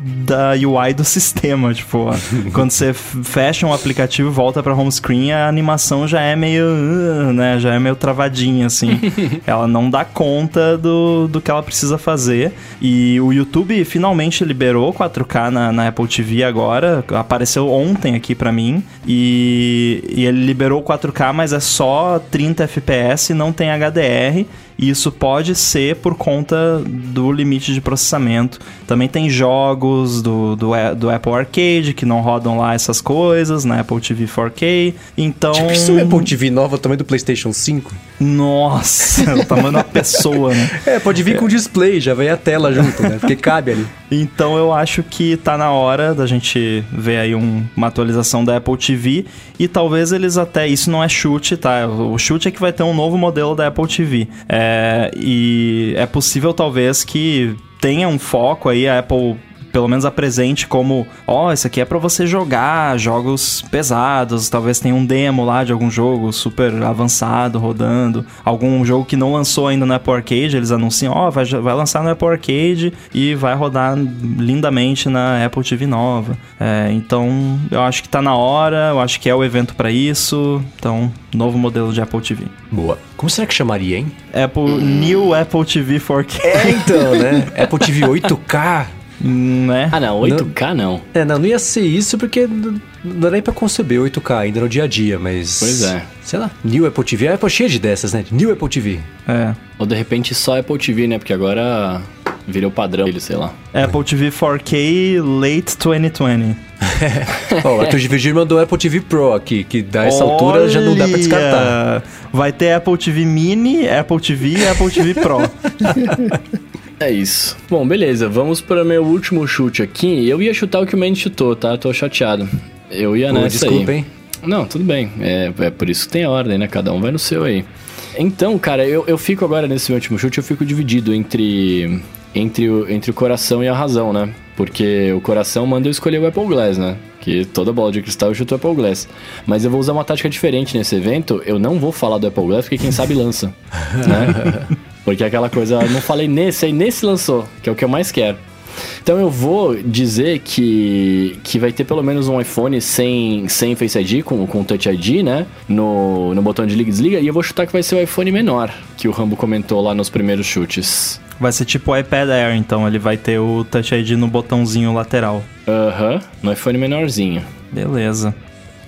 da UI do sistema, tipo, quando você fecha um aplicativo e volta pra home screen, a animação já é meio, uh, né, já é meio travadinha, assim. ela não dá conta do, do que ela precisa fazer. E o YouTube finalmente liberou 4K na, na Apple TV agora, apareceu ontem aqui pra mim, e, e ele liberou 4K, mas é só 30 FPS, não tem HDR, e isso pode ser por conta do limite de processamento. Também tem jogos do, do, do Apple Arcade que não rodam lá essas coisas, na Apple TV 4K. Então. Já pensou Apple TV nova também do PlayStation 5? Nossa, o tamanho da pessoa, né? É, pode vir com display, já vem a tela junto, né? Porque cabe ali. Então eu acho que tá na hora da gente ver aí um, uma atualização da Apple TV e talvez eles até. Isso não é chute, tá? O chute é que vai ter um novo modelo da Apple TV. É, e é possível talvez que tenha um foco aí, a Apple pelo menos apresente como, ó, oh, isso aqui é para você jogar jogos pesados, talvez tenha um demo lá de algum jogo super avançado rodando, algum jogo que não lançou ainda no Apple Arcade, eles anunciam, ó, oh, vai, vai lançar no Apple Arcade e vai rodar lindamente na Apple TV nova. É, então, eu acho que tá na hora, eu acho que é o evento para isso, então, novo modelo de Apple TV. Boa. Como será que chamaria, hein? Apple, New Apple TV 4K. É, então, né? Apple TV 8K. Né? Ah, não, 8K não. É, não, não ia ser isso porque não dá nem pra conceber 8K ainda no dia a dia, mas. Pois é. Sei lá, New Apple TV. A Apple é cheia de dessas, né? New Apple TV. É. Ou de repente só Apple TV, né? Porque agora virou padrão dele, sei lá. Apple TV 4K Late 2020. Ó, o Arthur de Virgílio mandou Apple TV Pro aqui, que da essa Olha, altura já não dá pra descartar. Vai ter Apple TV Mini, Apple TV e Apple TV Pro. É isso. Bom, beleza. Vamos para meu último chute aqui. Eu ia chutar o que o Mendes chutou, tá? Tô chateado. Eu ia Pô, nessa desculpa, aí. hein? Não, tudo bem. É, é por isso que tem ordem, né? Cada um vai no seu aí. Então, cara, eu, eu fico agora nesse último chute, eu fico dividido entre, entre, o, entre o coração e a razão, né? Porque o coração manda eu escolher o Apple Glass, né? Que toda bola de cristal eu chuto o Apple Glass. Mas eu vou usar uma tática diferente nesse evento. Eu não vou falar do Apple Glass, porque quem sabe lança. né? Porque é aquela coisa, eu não falei nesse, aí nesse lançou, que é o que eu mais quero. Então eu vou dizer que, que vai ter pelo menos um iPhone sem, sem Face ID, com, com Touch ID, né? No, no botão de liga e desliga. E eu vou chutar que vai ser o iPhone menor, que o Rambo comentou lá nos primeiros chutes. Vai ser tipo o iPad Air, então ele vai ter o Touch ID no botãozinho lateral. Aham, uhum, no iPhone menorzinho. Beleza.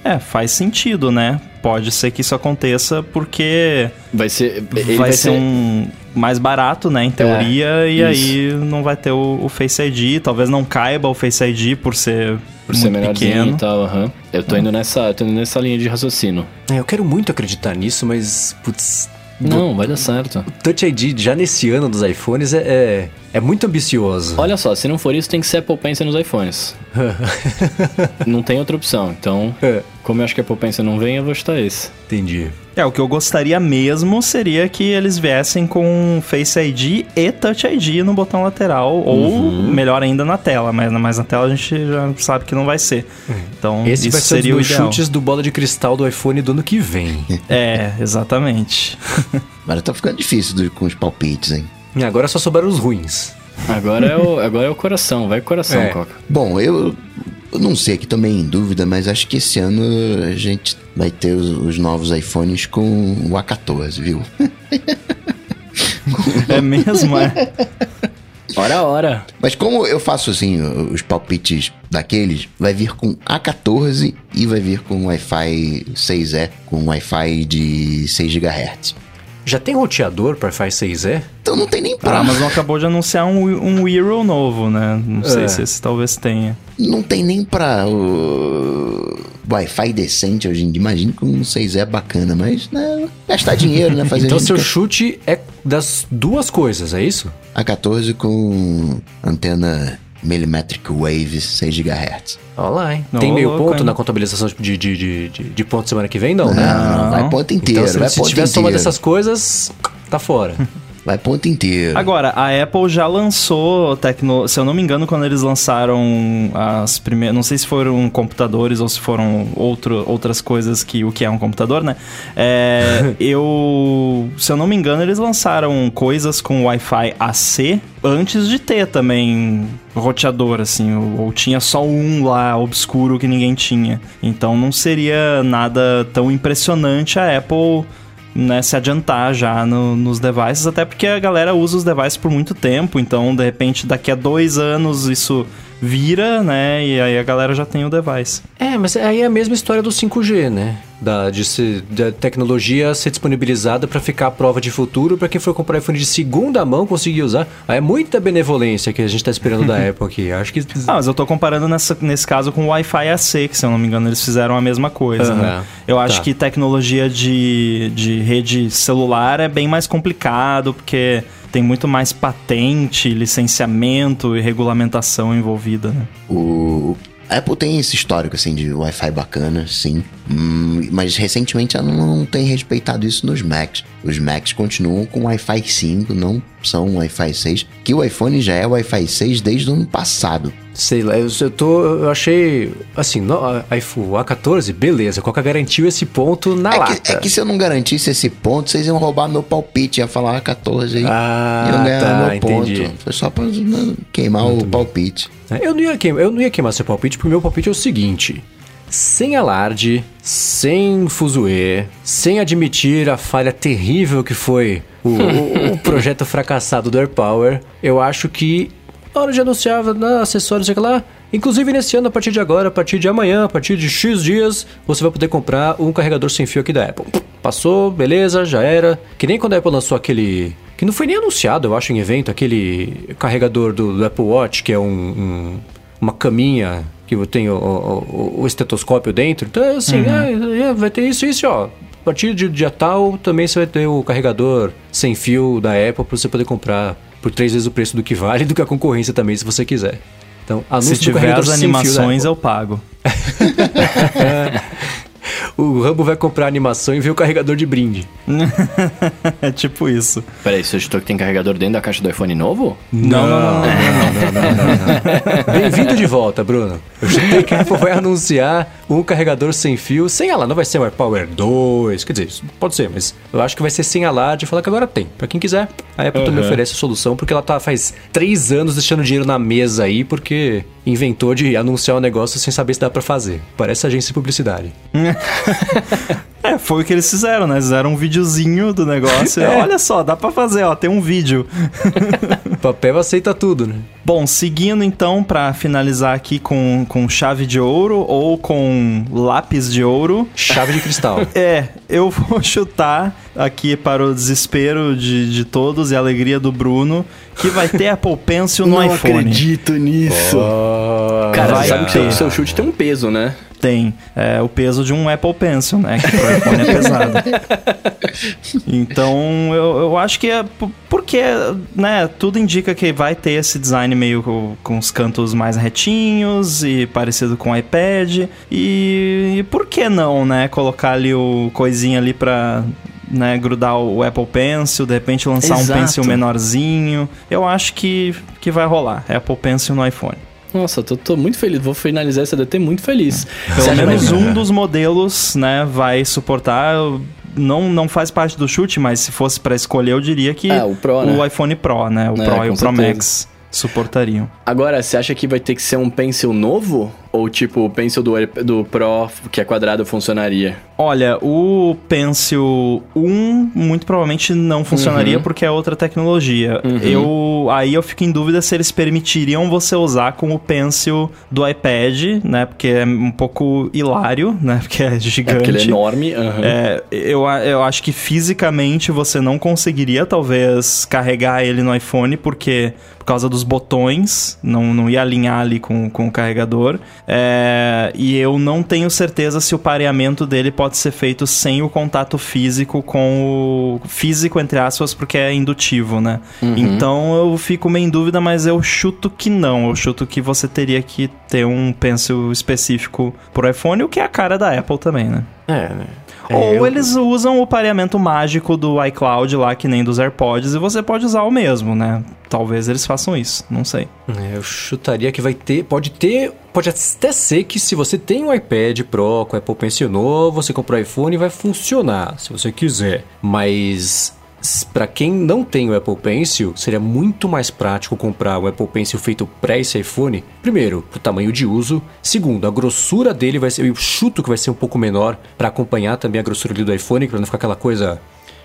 É, faz sentido, né? Pode ser que isso aconteça porque. Vai ser. Vai, vai, ser, um mais barato, né? Em teoria, é, e isso. aí não vai ter o, o, Face ID. Talvez não caiba o Face ID por ser. Por ser menorzinho e tal, uhum. Eu tô, indo nessa, tô indo nessa linha de raciocínio. É, eu quero muito acreditar nisso, mas, putz, não, vai dar certo. O Touch ID já nesse ano dos iPhones é, é, é, muito ambicioso. Olha só, se não for isso, tem que ser Apple Pencil nos iPhones. não tem outra opção. Então, é. como eu acho que a Apple Pencil não vem, eu vou chutar esse. Entendi. É, o que eu gostaria mesmo seria que eles viessem com Face ID e Touch ID no botão lateral, uhum. ou melhor ainda na tela, mas, mas na tela a gente já sabe que não vai ser. Então, Esse isso vai ser seria um dos chutes do bola de cristal do iPhone do ano que vem. É, exatamente. Agora tá ficando difícil com os palpites, hein? E agora só sobraram os ruins. Agora é o, agora é o coração, vai coração, é. Coca. Bom, eu, eu não sei aqui também em dúvida, mas acho que esse ano a gente vai ter os, os novos iPhones com o A14, viu? é mesmo, é? Hora hora. Mas como eu faço assim, os palpites daqueles, vai vir com A14 e vai vir com Wi-Fi 6E, com Wi-Fi de 6 GHz. Já tem roteador para Wi-Fi 6E? Então não tem nem pra... A Amazon acabou de anunciar um, um Eero novo, né? Não sei é. se esse talvez tenha. Não tem nem pra uh, Wi-Fi decente hoje em dia. Imagina que um 6E é bacana, mas né, gastar dinheiro, né? Fazer então seu chute é das duas coisas, é isso? A14 com antena Millimetric Wave 6 GHz. Olha lá, hein? Não, Tem meio louco, ponto hein? na contabilização de, de, de, de, de ponto semana que vem, não, não né? Não, vai ponto inteiro. Então, se, vai se ponto tiver inteiro. soma dessas coisas, tá fora. Vai ponto inteiro. Agora, a Apple já lançou, tecno... se eu não me engano, quando eles lançaram as primeiras. Não sei se foram computadores ou se foram outro, outras coisas que o que é um computador, né? É, eu. Se eu não me engano, eles lançaram coisas com Wi-Fi AC antes de ter também roteador, assim, ou, ou, tinha só um lá obscuro que ninguém tinha. Então não seria nada tão impressionante a Apple né, se adiantar já no, nos devices, até porque a galera usa os devices por muito tempo, então de repente daqui a dois anos isso vira, né? E aí a galera já tem o device. É, mas aí é a mesma história do 5G, né? Da, de ser, da tecnologia ser disponibilizada para ficar à prova de futuro para quem for comprar iPhone de segunda mão conseguir usar. Aí é muita benevolência que a gente tá esperando da Apple aqui. Acho que. Ah, mas eu tô comparando nessa, nesse caso com o Wi-Fi AC, que se eu não me engano eles fizeram a mesma coisa, Aham. né? Eu acho Tá. que tecnologia de, de rede celular é bem mais complicado, porque tem muito mais patente, licenciamento e regulamentação envolvida, né? O a Apple tem esse histórico assim de Wi-Fi bacana, sim. Hum, mas recentemente ela não tem respeitado isso nos Macs. Os Macs continuam com Wi-Fi 5, não são Wi-Fi 6. Que o iPhone já é Wi-Fi 6 desde o ano passado. Sei lá, eu, eu tô. Eu achei. Assim, no, iPhone A14, beleza. Coca garantiu esse ponto na É lata. que, é que se eu não garantisse esse ponto, vocês iam roubar meu palpite, ia falar 14 aí. Ah, iam ganhar tá, meu ponto. entendi. Foi só pra né, queimar o palpite. É, Eu não, ia queimar, eu não ia queimar seu palpite, porque o meu palpite é o seguinte: sem alarde, sem fuzuê, sem admitir a falha terrível que foi o, o- o projeto fracassado do AirPower, eu acho que na hora de anunciar na acessórios, sei lá, inclusive nesse ano, a partir de agora, a partir de amanhã, a partir de X dias, você vai poder comprar um carregador sem fio aqui da Apple. Passou, beleza, já era. Que nem quando a Apple lançou aquele. Que não foi nem anunciado, eu acho, em evento, aquele carregador do, do Apple Watch, que é um- um, uma caminha que tem o, o- o estetoscópio dentro. Então, assim, ah, é, vai ter isso e isso, ó. A partir de dia tal, também você vai ter o carregador sem fio da Apple para você poder comprar por três vezes o preço do que vale e do que a concorrência também, se você quiser. Então, anúncio Se tiver as animações, eu pago. O Rambo vai comprar a animação e ver o carregador de brinde. é tipo isso. Peraí, você agitou que tem carregador dentro da caixa do iPhone novo? Não, não, não. Bem-vindo de volta, Bruno. Eu chutei que a Apple vai anunciar um carregador sem fio, sem alarde. Não vai ser o AirPower 2, quer dizer, pode ser, mas eu acho que vai ser sem alarde e falar que agora tem. Pra quem quiser, a Apple também oferece a solução, porque ela tá faz três anos deixando dinheiro na mesa aí, porque inventou de anunciar um negócio sem saber se dá pra fazer. Parece agência de publicidade. É, foi o que eles fizeram, né? Fizeram um videozinho do negócio. É. Olha só, dá pra fazer, ó, tem um vídeo. Papel aceita tudo, né? Bom, seguindo então pra finalizar aqui com, com chave de ouro ou com lápis de ouro. Chave de cristal. É, eu vou chutar aqui para o desespero de, de todos e a alegria do Bruno que vai ter Apple Pencil no não iPhone. acredito nisso. Oh, Cara, Vai você sabe que seu, ter. seu chute tem um peso, né? Tem é, o peso de um Apple Pencil, né? Que pro iPhone é pesado. Então, eu, eu acho que é porque, né? Tudo indica que vai ter esse design meio com, com os cantos mais retinhos e parecido com o iPad. E, e por que não, né? Colocar ali o coisinha ali pra né, grudar o Apple Pencil, de repente lançar Exato. um Pencil menorzinho. Eu acho que, que vai rolar. Apple Pencil no iPhone. Nossa, tô, tô muito feliz. Vou finalizar essa DT muito feliz. Pelo menos um dos modelos, né, vai suportar. Não, não faz parte do chute, mas se fosse pra escolher, eu diria que É, o Pro, o né? iPhone Pro, né? O É, Pro e o Pro certeza. Max suportariam. Agora, você acha que vai ter que ser um pencil novo? Ou tipo, o pencil do, do Pro, que é quadrado, funcionaria? Olha, o Pencil 1 muito provavelmente não funcionaria porque é outra tecnologia. Eu aí eu fico em dúvida se eles permitiriam você usar com o Pencil do iPad, né? Porque é um pouco hilário, né? Porque é É gigante. porque ele é enorme. aham. É, eu, eu acho que fisicamente você não conseguiria, talvez, carregar ele no iPhone, porque por causa dos botões, não, não ia alinhar ali com, com o carregador. É, e eu não tenho certeza se o pareamento dele pode ser feito sem o contato físico com o. físico, entre aspas, porque é indutivo, né? Então eu fico meio em dúvida, mas eu chuto que não. Eu chuto que você teria que ter um pencil específico pro iPhone, o que é a cara da Apple também, né? É, né? É, Ou eu- eles usam o pareamento mágico do iCloud lá, que nem dos AirPods, e você pode usar o mesmo, né? Talvez eles façam isso, não sei. É, eu chutaria que vai ter. Pode ter. Pode até ser que se você tem um iPad Pro com Apple Pencil novo, você comprar o iPhone vai funcionar, se você quiser. Mas. Para quem não tem o Apple Pencil, seria muito mais prático comprar o Apple Pencil feito pré esse iPhone. Primeiro, pro tamanho de uso. Segundo, a grossura dele vai ser. Eu chuto que vai ser um pouco menor para acompanhar também a grossura do iPhone, para não ficar aquela coisa.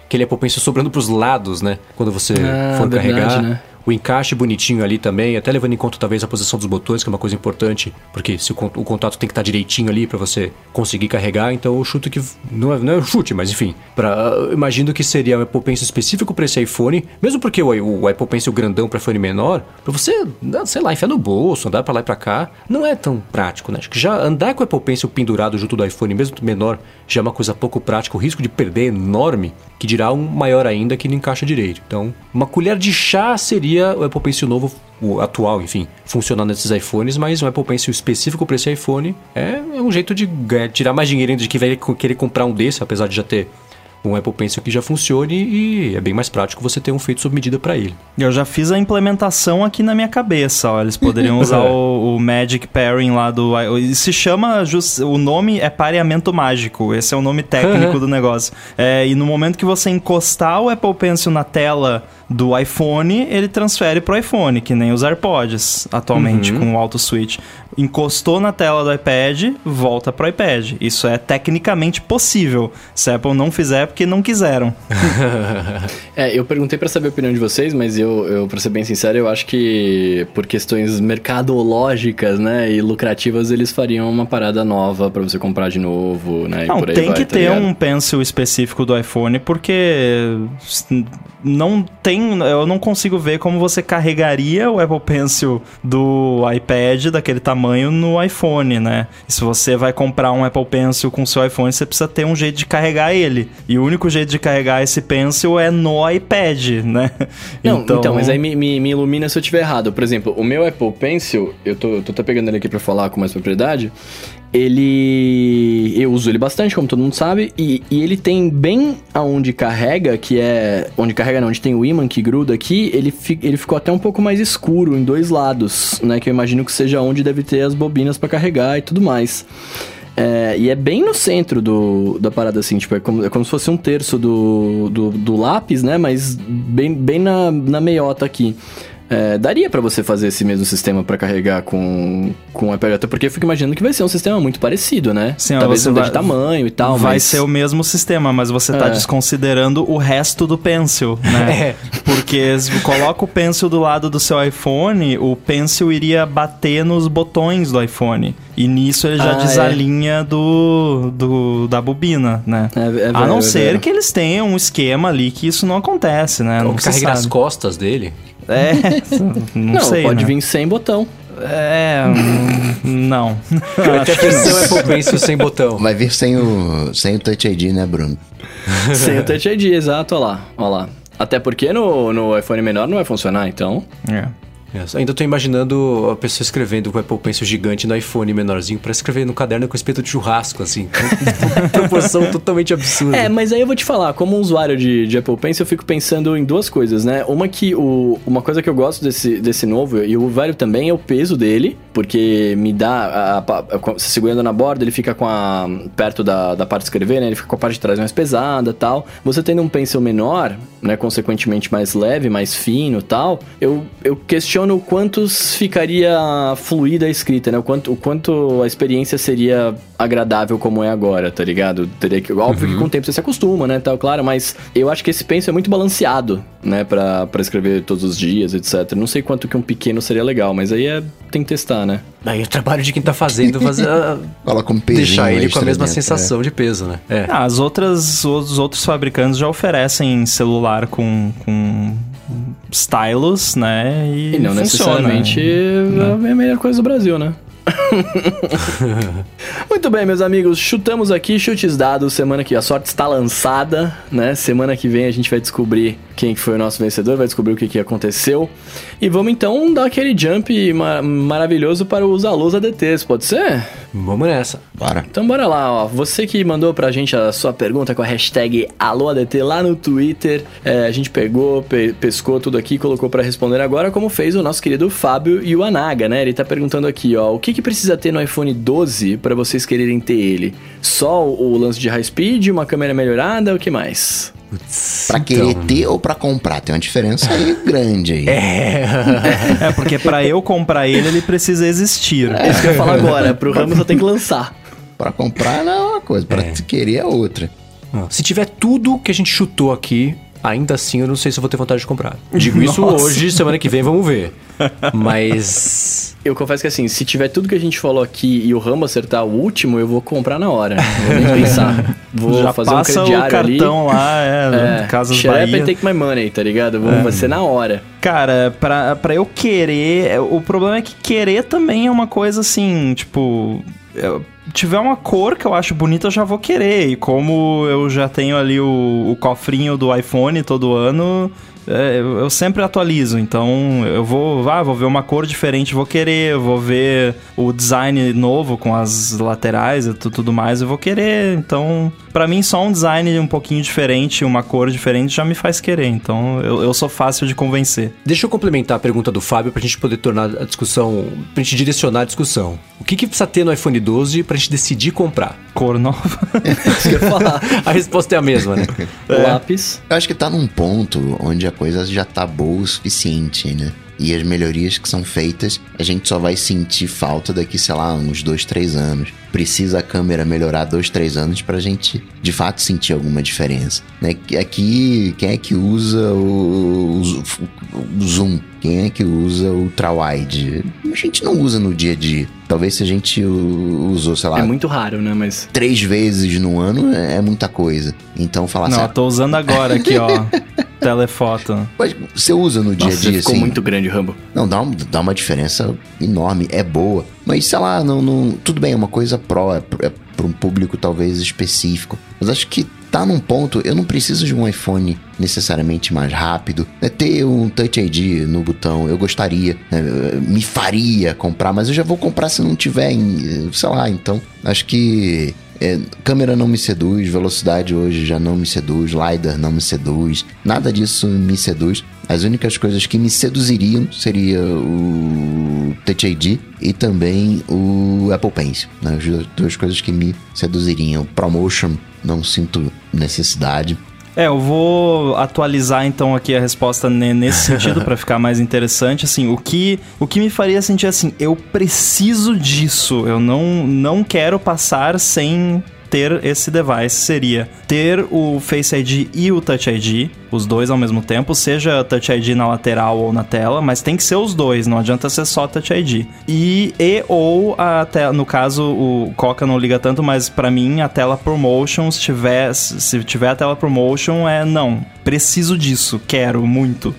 Aquele Apple Pencil sobrando pros lados, né? Quando você Ah, for verdade, carregar. né? O encaixe bonitinho ali também, até levando em conta talvez a posição dos botões, que é uma coisa importante, porque se o, o contato tem que estar direitinho ali para você conseguir carregar, então eu chuto que não é, não é um chute, mas enfim, para imagino que seria um Apple Pencil específico para esse iPhone, mesmo porque o, o Apple Pencil grandão para iPhone menor, para você, né, sei lá, enfiar no bolso, andar para lá e para cá, não é tão prático, né? Acho que já andar com o Apple Pencil pendurado junto do iPhone, mesmo menor, já é uma coisa pouco prática, o risco de perder é enorme, que dirá um maior ainda que não encaixa direito. Então, uma colher de chá seria o Apple Pencil novo, o atual, enfim, funcionando nesses iPhones, mas um Apple Pencil específico para esse iPhone é, é um jeito de ganhar- tirar mais dinheiro de que vai querer comprar um desse, apesar de já ter um Apple Pencil que já funcione e é bem mais prático você ter um feito sob medida para ele. Eu já fiz a implementação aqui na minha cabeça, ó. Eles poderiam usar o, o Magic Pairing lá do. Se chama. jus- o nome é pareamento mágico. Esse é o nome técnico do negócio. É, e no momento que você encostar o Apple Pencil na tela do iPhone, ele transfere pro iPhone, que nem os AirPods atualmente com o Auto Switch. Encostou na tela do iPad, volta pro iPad. Isso é tecnicamente possível. Se a Apple não fizer, é porque não quiseram. É, eu perguntei pra saber a opinião de vocês, mas eu, eu pra ser bem sincero, eu acho que por questões mercadológicas, né, e lucrativas, eles fariam uma parada nova pra você comprar de novo, né, Não, tem vai, que tá ter ligado? um pencil específico do iPhone, porque não tem. Eu não consigo ver como você carregaria o Apple Pencil do iPad daquele tamanho no iPhone, né? E se você vai comprar um Apple Pencil com seu iPhone, você precisa ter um jeito de carregar ele. E o único jeito de carregar esse pencil é no iPad, né? Não, então, mas aí me, me, me ilumina se eu estiver errado. Por exemplo, o meu Apple Pencil, eu tô, eu tô até pegando ele aqui pra falar com mais propriedade. Ele. Eu uso ele bastante, como todo mundo sabe, e, e ele tem bem aonde carrega, que é. Onde carrega não, onde tem o imã que gruda aqui, ele, fi- ele ficou até um pouco mais escuro em dois lados, né? Que eu imagino que seja onde deve ter as bobinas pra carregar e tudo mais. É, e é bem no centro do, da parada, assim, tipo, é como, é como se fosse um terço do, do, do lápis, né? Mas bem, bem na, na meiota aqui. É, daria pra você fazer esse mesmo sistema pra carregar com, com o iPad, até porque eu fico imaginando que vai ser um sistema muito parecido, né? Sim, Talvez você vai- de tamanho e tal, Vai mas... ser o mesmo sistema, mas você tá É. desconsiderando o resto do pencil, né? Porque se coloca o pencil do lado do seu iPhone, o pencil iria bater nos botões do iPhone. E nisso ele já Ah, é. desalinha do, do da bobina, né? É, é A verdade, não é ser que eles tenham um esquema ali que isso não acontece, né? Ou Não que se carrega nas sabe. costas dele. É, não, Não, sei, pode né? vir sem botão. É, hum, não. Até versão Apple Pencil sem botão. Vai vir sem o, sem o Touch ID, né, Bruno? sem o Touch ID, exato, olha lá, olha lá. Até porque no, no iPhone menor não vai funcionar, então... É. É, ainda tô imaginando a pessoa escrevendo com o Apple Pencil gigante no iPhone menorzinho pra escrever no caderno com espeto de churrasco, assim. Proporção totalmente absurda. É, mas aí eu vou te falar, como usuário de, de Apple Pencil, eu fico pensando em duas coisas, né? Uma que o, uma coisa que eu gosto desse, desse novo, e o velho também, é o peso dele, porque me dá. Se segurando na borda, ele fica com a. perto da, da parte de escrever, né? Ele fica com a parte de trás mais pesada tal. Você tendo um pencil menor, né? Consequentemente mais leve, mais fino tal, eu, eu questiono o quanto ficaria fluida a escrita, né? O quanto, o quanto a experiência seria agradável como é agora, tá ligado? Teria que, óbvio que com o tempo você se acostuma, né, tal, claro, mas eu acho que esse pencil é muito balanceado, né, pra, pra escrever todos os dias, etc. Não sei quanto que um pequeno seria legal, mas aí é, tem que testar, né? Aí é trabalho de quem tá fazendo fazer a- Coloca um pezinho deixar ele com a mesma dentro, sensação de peso, né? É. Ah, as outras, os outros fabricantes já oferecem celular com, com stylus, né? E, E não funciona. necessariamente é a melhor coisa do Brasil, né? Muito bem, meus amigos, chutamos aqui, chutes dados, semana que a sorte está lançada, né? Semana que vem a gente vai descobrir quem que foi o nosso vencedor, vai descobrir o que, que aconteceu. E vamos então dar aquele jump ma- maravilhoso para os alôs ADTs, pode ser? Vamos nessa. Bora. Então bora lá, ó. Você que mandou pra gente a sua pergunta com a hashtag AlôADT lá no Twitter, é, a gente pegou, pe- pescou tudo aqui, colocou pra responder agora, como fez o nosso querido Fábio Iwanaga, né? Ele tá perguntando aqui, ó, o que que precisa ter no iPhone 12 pra vocês quererem ter ele? Só o, o lance de high speed, uma câmera melhorada, o que mais? Pra Então, querer ter ou pra comprar? Tem uma diferença aí grande aí. É, porque pra eu comprar ele, ele precisa existir. É isso que eu ia falar agora, pro Ramos só tem que lançar. Pra comprar não é uma coisa, pra querer é outra. Se tiver tudo que a gente chutou aqui, ainda assim eu não sei se eu vou ter vontade de comprar. Digo isso hoje, semana que vem vamos ver. Mas. Eu confesso que assim, se tiver tudo que a gente falou aqui e o Rambo acertar o último, eu vou comprar na hora. Vou nem pensar. Vou Já fazer passa um o crediário ali. cartão lá, é, É, Casas up Bahia. and take my money, tá ligado? Vou, Vai ser na hora. Cara, pra, pra eu querer. é, O problema é que querer também é uma coisa assim, tipo. Tiver uma cor que eu acho bonita, eu já vou querer. E como eu já tenho ali o, o cofrinho do iPhone todo ano. é, eu, eu sempre atualizo, então eu vou, ah, vou ver uma cor diferente, vou querer, vou ver o design novo com as laterais e tu- tudo mais, eu vou querer. Então, pra mim, só um design um pouquinho diferente, uma cor diferente já me faz querer. Então, eu, eu sou fácil de convencer. Deixa eu complementar a pergunta do Fábio pra gente poder tornar a discussão, pra gente direcionar a discussão. O que, que precisa ter no iPhone 12 pra gente decidir comprar? Cor nova. Isso que eu ia falar. A resposta é a mesma, né? Lápis. Eu acho que tá num ponto onde a coisa já tá boa o suficiente, né? E as melhorias que são feitas, a gente só vai sentir falta daqui, sei lá, uns dois, três anos. Precisa a câmera melhorar dois, três anos pra gente, de fato, sentir alguma diferença. Né? Aqui, quem é que usa o, o- o zoom? Quem é que usa ultrawide? A gente não usa no dia a dia. Talvez se a gente usou, sei lá, É muito raro, né? Mas. três vezes no ano, é é muita coisa. Então, falar Não, assim, eu tô usando agora aqui, ó. Telefoto. Mas você usa no dia Nossa, a dia, ficou assim? muito grande, Rambo. Não, dá, um- dá uma diferença enorme, é boa. Mas, sei lá, não, não, tudo bem, é uma coisa pró, é, é para um público talvez específico. Mas acho que tá num ponto, eu não preciso de um iPhone necessariamente mais rápido. É ter um Touch ID no botão, eu gostaria, né, me faria comprar, mas eu já vou comprar se não tiver, em, sei lá, então. Acho que é, câmera não me seduz, velocidade hoje já não me seduz, LiDAR não me seduz, nada disso me seduz. As únicas coisas que me seduziriam seria o Touch ID e também o Apple Pencil. Né? As duas coisas que me seduziriam. Promotion, não sinto necessidade. É, eu vou atualizar então aqui a resposta ne- nesse sentido pra ficar mais interessante. Assim, o que, o que me faria sentir assim, eu preciso disso, eu não, não quero passar sem ter esse device seria ter o Face ID e o Touch ID, os dois ao mesmo tempo, seja Touch ID na lateral ou na tela, mas tem que ser os dois, não adianta ser só Touch ID. E, e ou a tela, no caso o Coca não liga tanto, mas pra mim a tela Promotion, se tiver, se tiver a tela Promotion, é não, preciso disso, quero muito.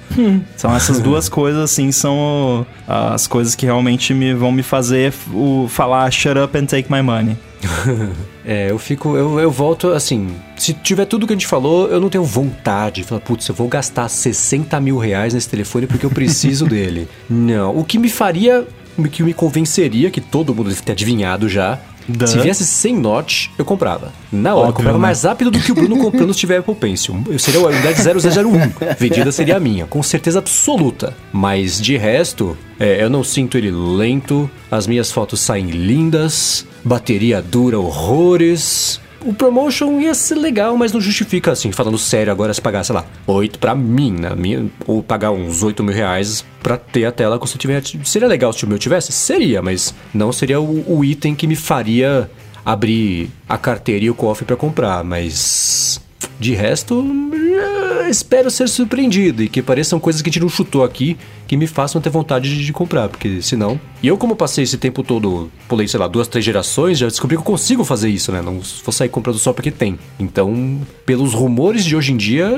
São essas duas coisas assim, são o- as coisas que realmente me vão me fazer o, falar shut up and take my money. É, eu fico. Eu, eu volto assim. Se tiver tudo que a gente falou, eu não tenho vontade de falar, putz, eu vou gastar 60 mil reais nesse telefone porque eu preciso dele. Não. O que me faria. O que me convenceria, que todo mundo deve ter adivinhado já. Se viesse sem notch, eu comprava. Na hora, eu Óbvio, comprava né? mais rápido do que o Bruno comprando se tiver Apple Pencil. Eu seria a unidade 0001. Vendida seria a minha, com certeza absoluta. Mas de resto, é, eu não sinto ele lento, as minhas fotos saem lindas, bateria dura horrores. O promotion ia ser legal, mas não justifica, assim, falando sério agora, se pagar, sei lá, 8 pra mim, na minha, ou pagar uns 8 mil reais pra ter a tela se eu tivesse. Seria legal se o meu tivesse? Seria, mas não seria o, o item que me faria abrir a carteira e o cofre pra comprar, mas. De resto, eh, espero ser surpreendido e que pareçam coisas que a gente não chutou aqui que me façam ter vontade de, de comprar, porque senão. E eu, como passei esse tempo todo, pulei, sei lá, duas, três gerações, já descobri que eu consigo fazer isso, né? Não vou sair comprando só porque tem. Então, pelos rumores de hoje em dia,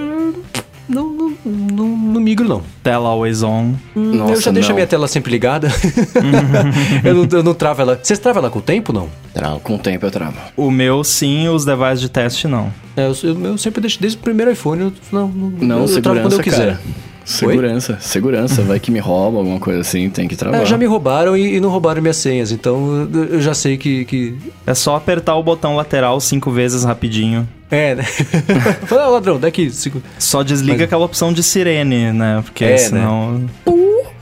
não, não, não, não migro, não. Tela always on. Nossa, eu já deixo a não. minha tela sempre ligada. eu, não, eu não travo ela. Vocês travam ela com o tempo, não? Trau. Com o tempo eu travo. O meu sim, os devices de teste não. É, eu, eu- eu sempre deixo desde o primeiro iPhone. Eu, não, não, Não, eu, eu travo quando eu quiser. cara. Segurança, segurança. Vai que me rouba, alguma coisa assim, tem que travar. É, já me roubaram e, e não roubaram minhas senhas, então eu, já sei que. que... É só apertar o botão lateral cinco vezes rapidinho. É, né? Fala, "Ah, ladrão, daqui. Cinco... Só desliga Mas- aquela opção de sirene, né? Porque É, né?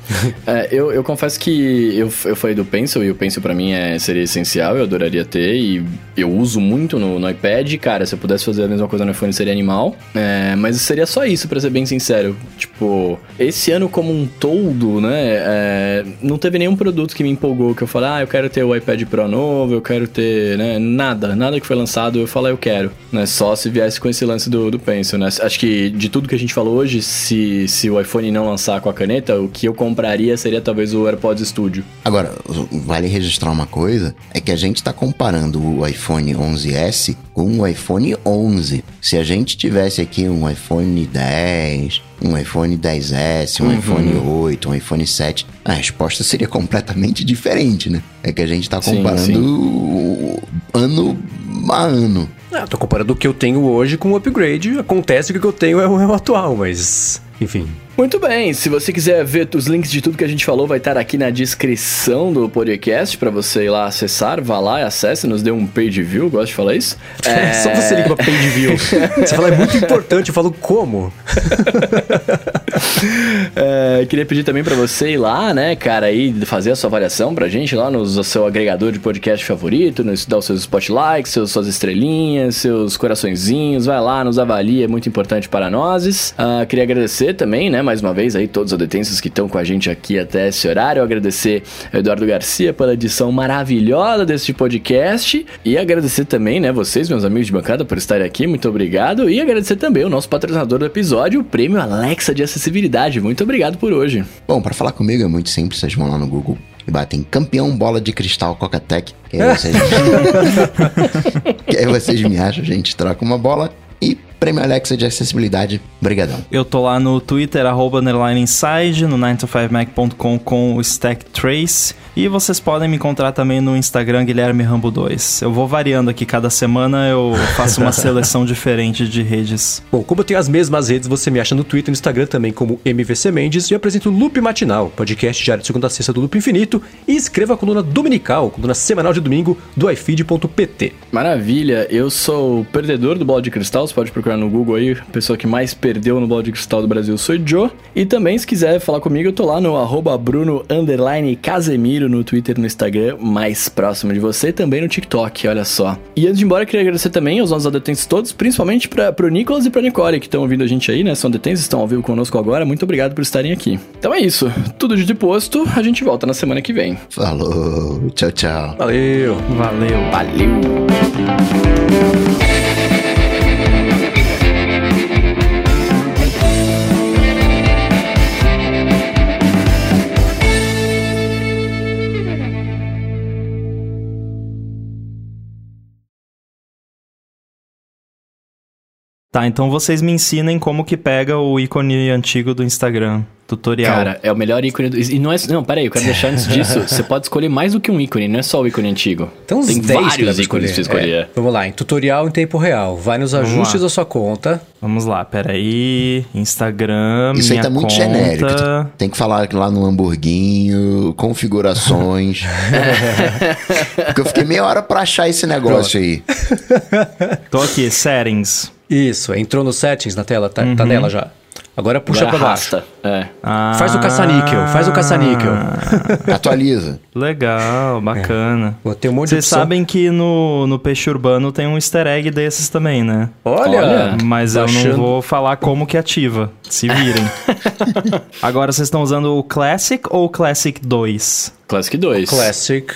É, eu, eu confesso que eu, eu falei do Pencil e o Pencil pra mim é, seria essencial, eu adoraria ter e eu uso muito no, no iPad. Cara, se eu pudesse fazer a mesma coisa no iPhone seria animal. É, mas seria só isso, pra ser bem sincero. Tipo, esse ano como um todo, né? é, não teve nenhum produto que me empolgou que eu falei, ah, eu quero ter o iPad Pro novo, eu quero ter, né? Nada, nada que foi lançado eu falei, eu quero. Né? Só se viesse com esse lance do, do Pencil, né? Acho que de tudo que a gente falou hoje, se, se o iPhone não lançar com a caneta, o que eu compraria seria talvez o AirPods Studio. Agora, vale registrar uma coisa, é que a gente está comparando o iPhone 11S com o iPhone 11. Se a gente tivesse aqui um iPhone 10, um iPhone 10S, um iPhone 8, um iPhone 7, a resposta seria completamente diferente, né? É que a gente está Sim, comparando sim. o- ano a ano. Ah, tô comparando o que eu tenho hoje com o upgrade. Acontece que o que eu tenho é o, é o atual, mas. Enfim. Muito bem, se você quiser ver os links de tudo que a gente falou, vai estar aqui na descrição do podcast pra você ir lá acessar, vá lá e acesse, nos dê um page view, gosto de falar isso. É... Só você liga pra page view. você fala, é muito importante. Eu falo, como? É, queria pedir também pra você ir lá, né, cara, e fazer a sua avaliação pra gente lá no seu agregador de podcast favorito, nos, dar os seus spotlights, seus, suas estrelinhas, seus coraçõezinhos, vai lá, nos avalia, é muito importante para nós. Ah, queria agradecer também, né, mais uma vez aí, todos os adetensos que estão com a gente aqui até esse horário, agradecer ao Eduardo Garcia pela edição maravilhosa deste podcast. E agradecer também, né, vocês, meus amigos de bancada, por estarem aqui, muito obrigado, e agradecer também o nosso patrocinador do episódio, o Prêmio Alexa de Acessibilidade, muito obrigado por hoje. Bom, para falar comigo é muito simples, vocês vão lá no Google e batem campeão bola de cristal Coca-Tech. Que aí vocês... que aí vocês me acham, a gente troca uma bola e prêmio Alexa de acessibilidade. Obrigadão. Eu tô lá no Twitter, arroba underline inside, no 9to5mac.com com o Stack Trace. E vocês podem me encontrar também no Instagram, Guilherme Rambo 2. Eu vou variando aqui, cada semana eu faço uma seleção diferente de redes. Bom, como eu tenho as mesmas redes, você me acha no Twitter e no Instagram também como MVC Mendes e eu apresento o Loop Matinal, podcast diário de segunda a sexta do Loop Infinito e escreva a coluna dominical, coluna semanal de domingo do iFeed.pt. Maravilha, eu sou o perdedor do Bola de Cristal, você pode procurar no Google aí, a pessoa que mais perdeu no Bola de Cristal do Brasil sou o Joe. E também, se quiser falar comigo, eu tô lá no arroba Bruno Casemiro no Twitter e no Instagram, mais próximo de você, e também no TikTok, olha só. E antes de ir embora, eu queria agradecer também aos nossos adetentes todos, principalmente pra, pro Nicolas e pra Nicole, que estão ouvindo a gente aí, né? São adetentes, estão ao vivo conosco agora, muito obrigado por estarem aqui. Então é isso, tudo de posto, a gente volta na semana que vem. Falou, tchau, tchau. Valeu! Valeu! Valeu! Tá, então vocês me ensinem como que pega o ícone antigo do Instagram. Tutorial. Cara, é o melhor ícone do... E não é... Não, peraí, eu quero deixar antes disso. Você pode escolher mais do que um ícone, não é só o ícone antigo. Tem uns Tem 10 que dá vários ícones pra você escolher. É. Vamos lá, em tutorial em tempo real. Vai nos Vamos ajustes lá. da sua conta. Vamos lá, peraí. Instagram, Isso aí tá muito conta. genérico. Tem que falar lá no hamburguinho, configurações. Porque eu fiquei meia hora pra achar esse negócio aí. Tô aqui, settings. Isso, entrou no settings na tela, tá, tá nela já. Agora puxa pra baixo. É. Ah, Faz o caça-níquel, faz o caça-níquel. Atualiza. Legal, bacana. Vou ter um monte de Vocês sabem que no, no Peixe Urbano tem um easter egg desses também, né? Olha, Olha, Mas eu baixando. não vou falar como que ativa. Se virem. Agora vocês estão usando o Classic ou o Classic 2? Classic 2. Classic.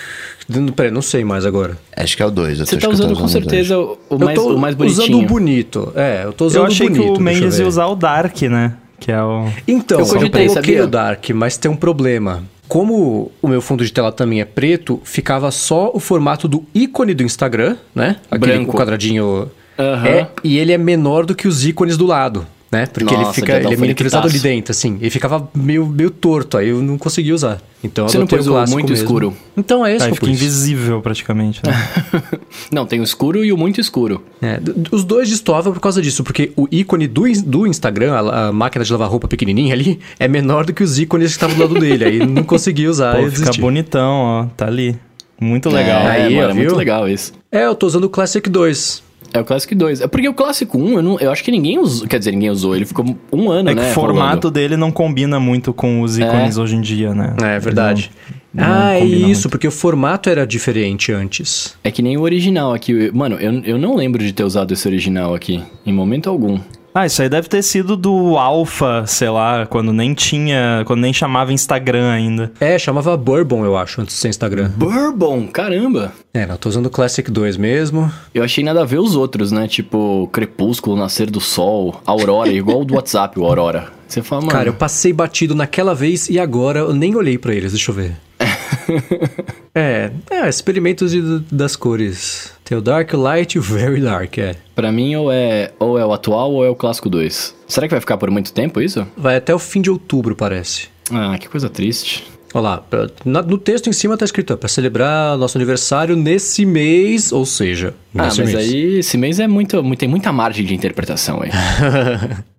Não, Peraí, não sei mais agora. Acho que é o 2. Você tá usando com certeza o, o mais, eu tô o mais usando bonitinho. o bonito. É, eu tô usando Eu achei o bonito. que o deixa eu Mendes ia usar o Dark, né? Que é o. Então, Eu cogitei, coloquei o Dark, mas tem um problema. Como o meu fundo de tela também é preto, ficava só o formato do ícone do Instagram, né? Aquele Branco. o quadradinho. Aham. É, e ele é menor do que os ícones do lado, né? Porque ele Nossa, fica, já dá ele é miniaturizado ali dentro, assim. E ficava meio, meio torto, aí eu não consegui usar. Então eu Você não pôs o muito mesmo. escuro? Então é esse Aí eu fica invisível praticamente. Né? Não, tem o escuro e o muito escuro. É, os dois destoavam por causa disso, porque o ícone do, do Instagram, a, a máquina de lavar roupa pequenininha ali, é menor do que os ícones que estavam do lado dele. Aí não consegui usar Pô, fica bonitão, ó. Tá ali. Muito legal. É, Aí, mano, é muito legal isso. É, eu tô usando o Classic 2. É o Classic 2. É porque o Clássico 1, eu, não, eu acho que ninguém usou. Quer dizer, ninguém usou. Ele ficou um ano, É que né? o formato rolando. dele não combina muito com os ícones hoje em dia, né? É verdade. Não- não ah, é isso, muito. porque o formato era diferente antes. É que nem o original aqui. Mano, eu, eu não lembro de ter usado esse original aqui. Em momento algum. Ah, isso aí deve ter sido do Alpha, sei lá, quando nem tinha. Quando nem chamava Instagram ainda. É, chamava Bourbon, eu acho, antes de ser Instagram. Bourbon, caramba. É, não, tô usando o Classic 2 mesmo. Eu achei nada a ver os outros, né? Tipo, Crepúsculo, Nascer do Sol, Aurora, igual o do WhatsApp, o Aurora. Você fala, mano. Cara, eu passei batido naquela vez e agora eu nem olhei pra eles, deixa eu ver. é, é, experimentos de- das cores. Tem o Dark, o Light e o Very Dark, é. Pra mim, ou é, ou é o atual ou é o Clássico 2. Será que vai ficar por muito tempo isso? Vai até o fim de outubro, parece. Ah, que coisa triste. Olha lá, no texto em cima tá escrito, ó, pra celebrar nosso aniversário nesse mês, ou seja, Ah, nesse mas mês. aí esse mês é muito, muito, tem muita margem de interpretação aí.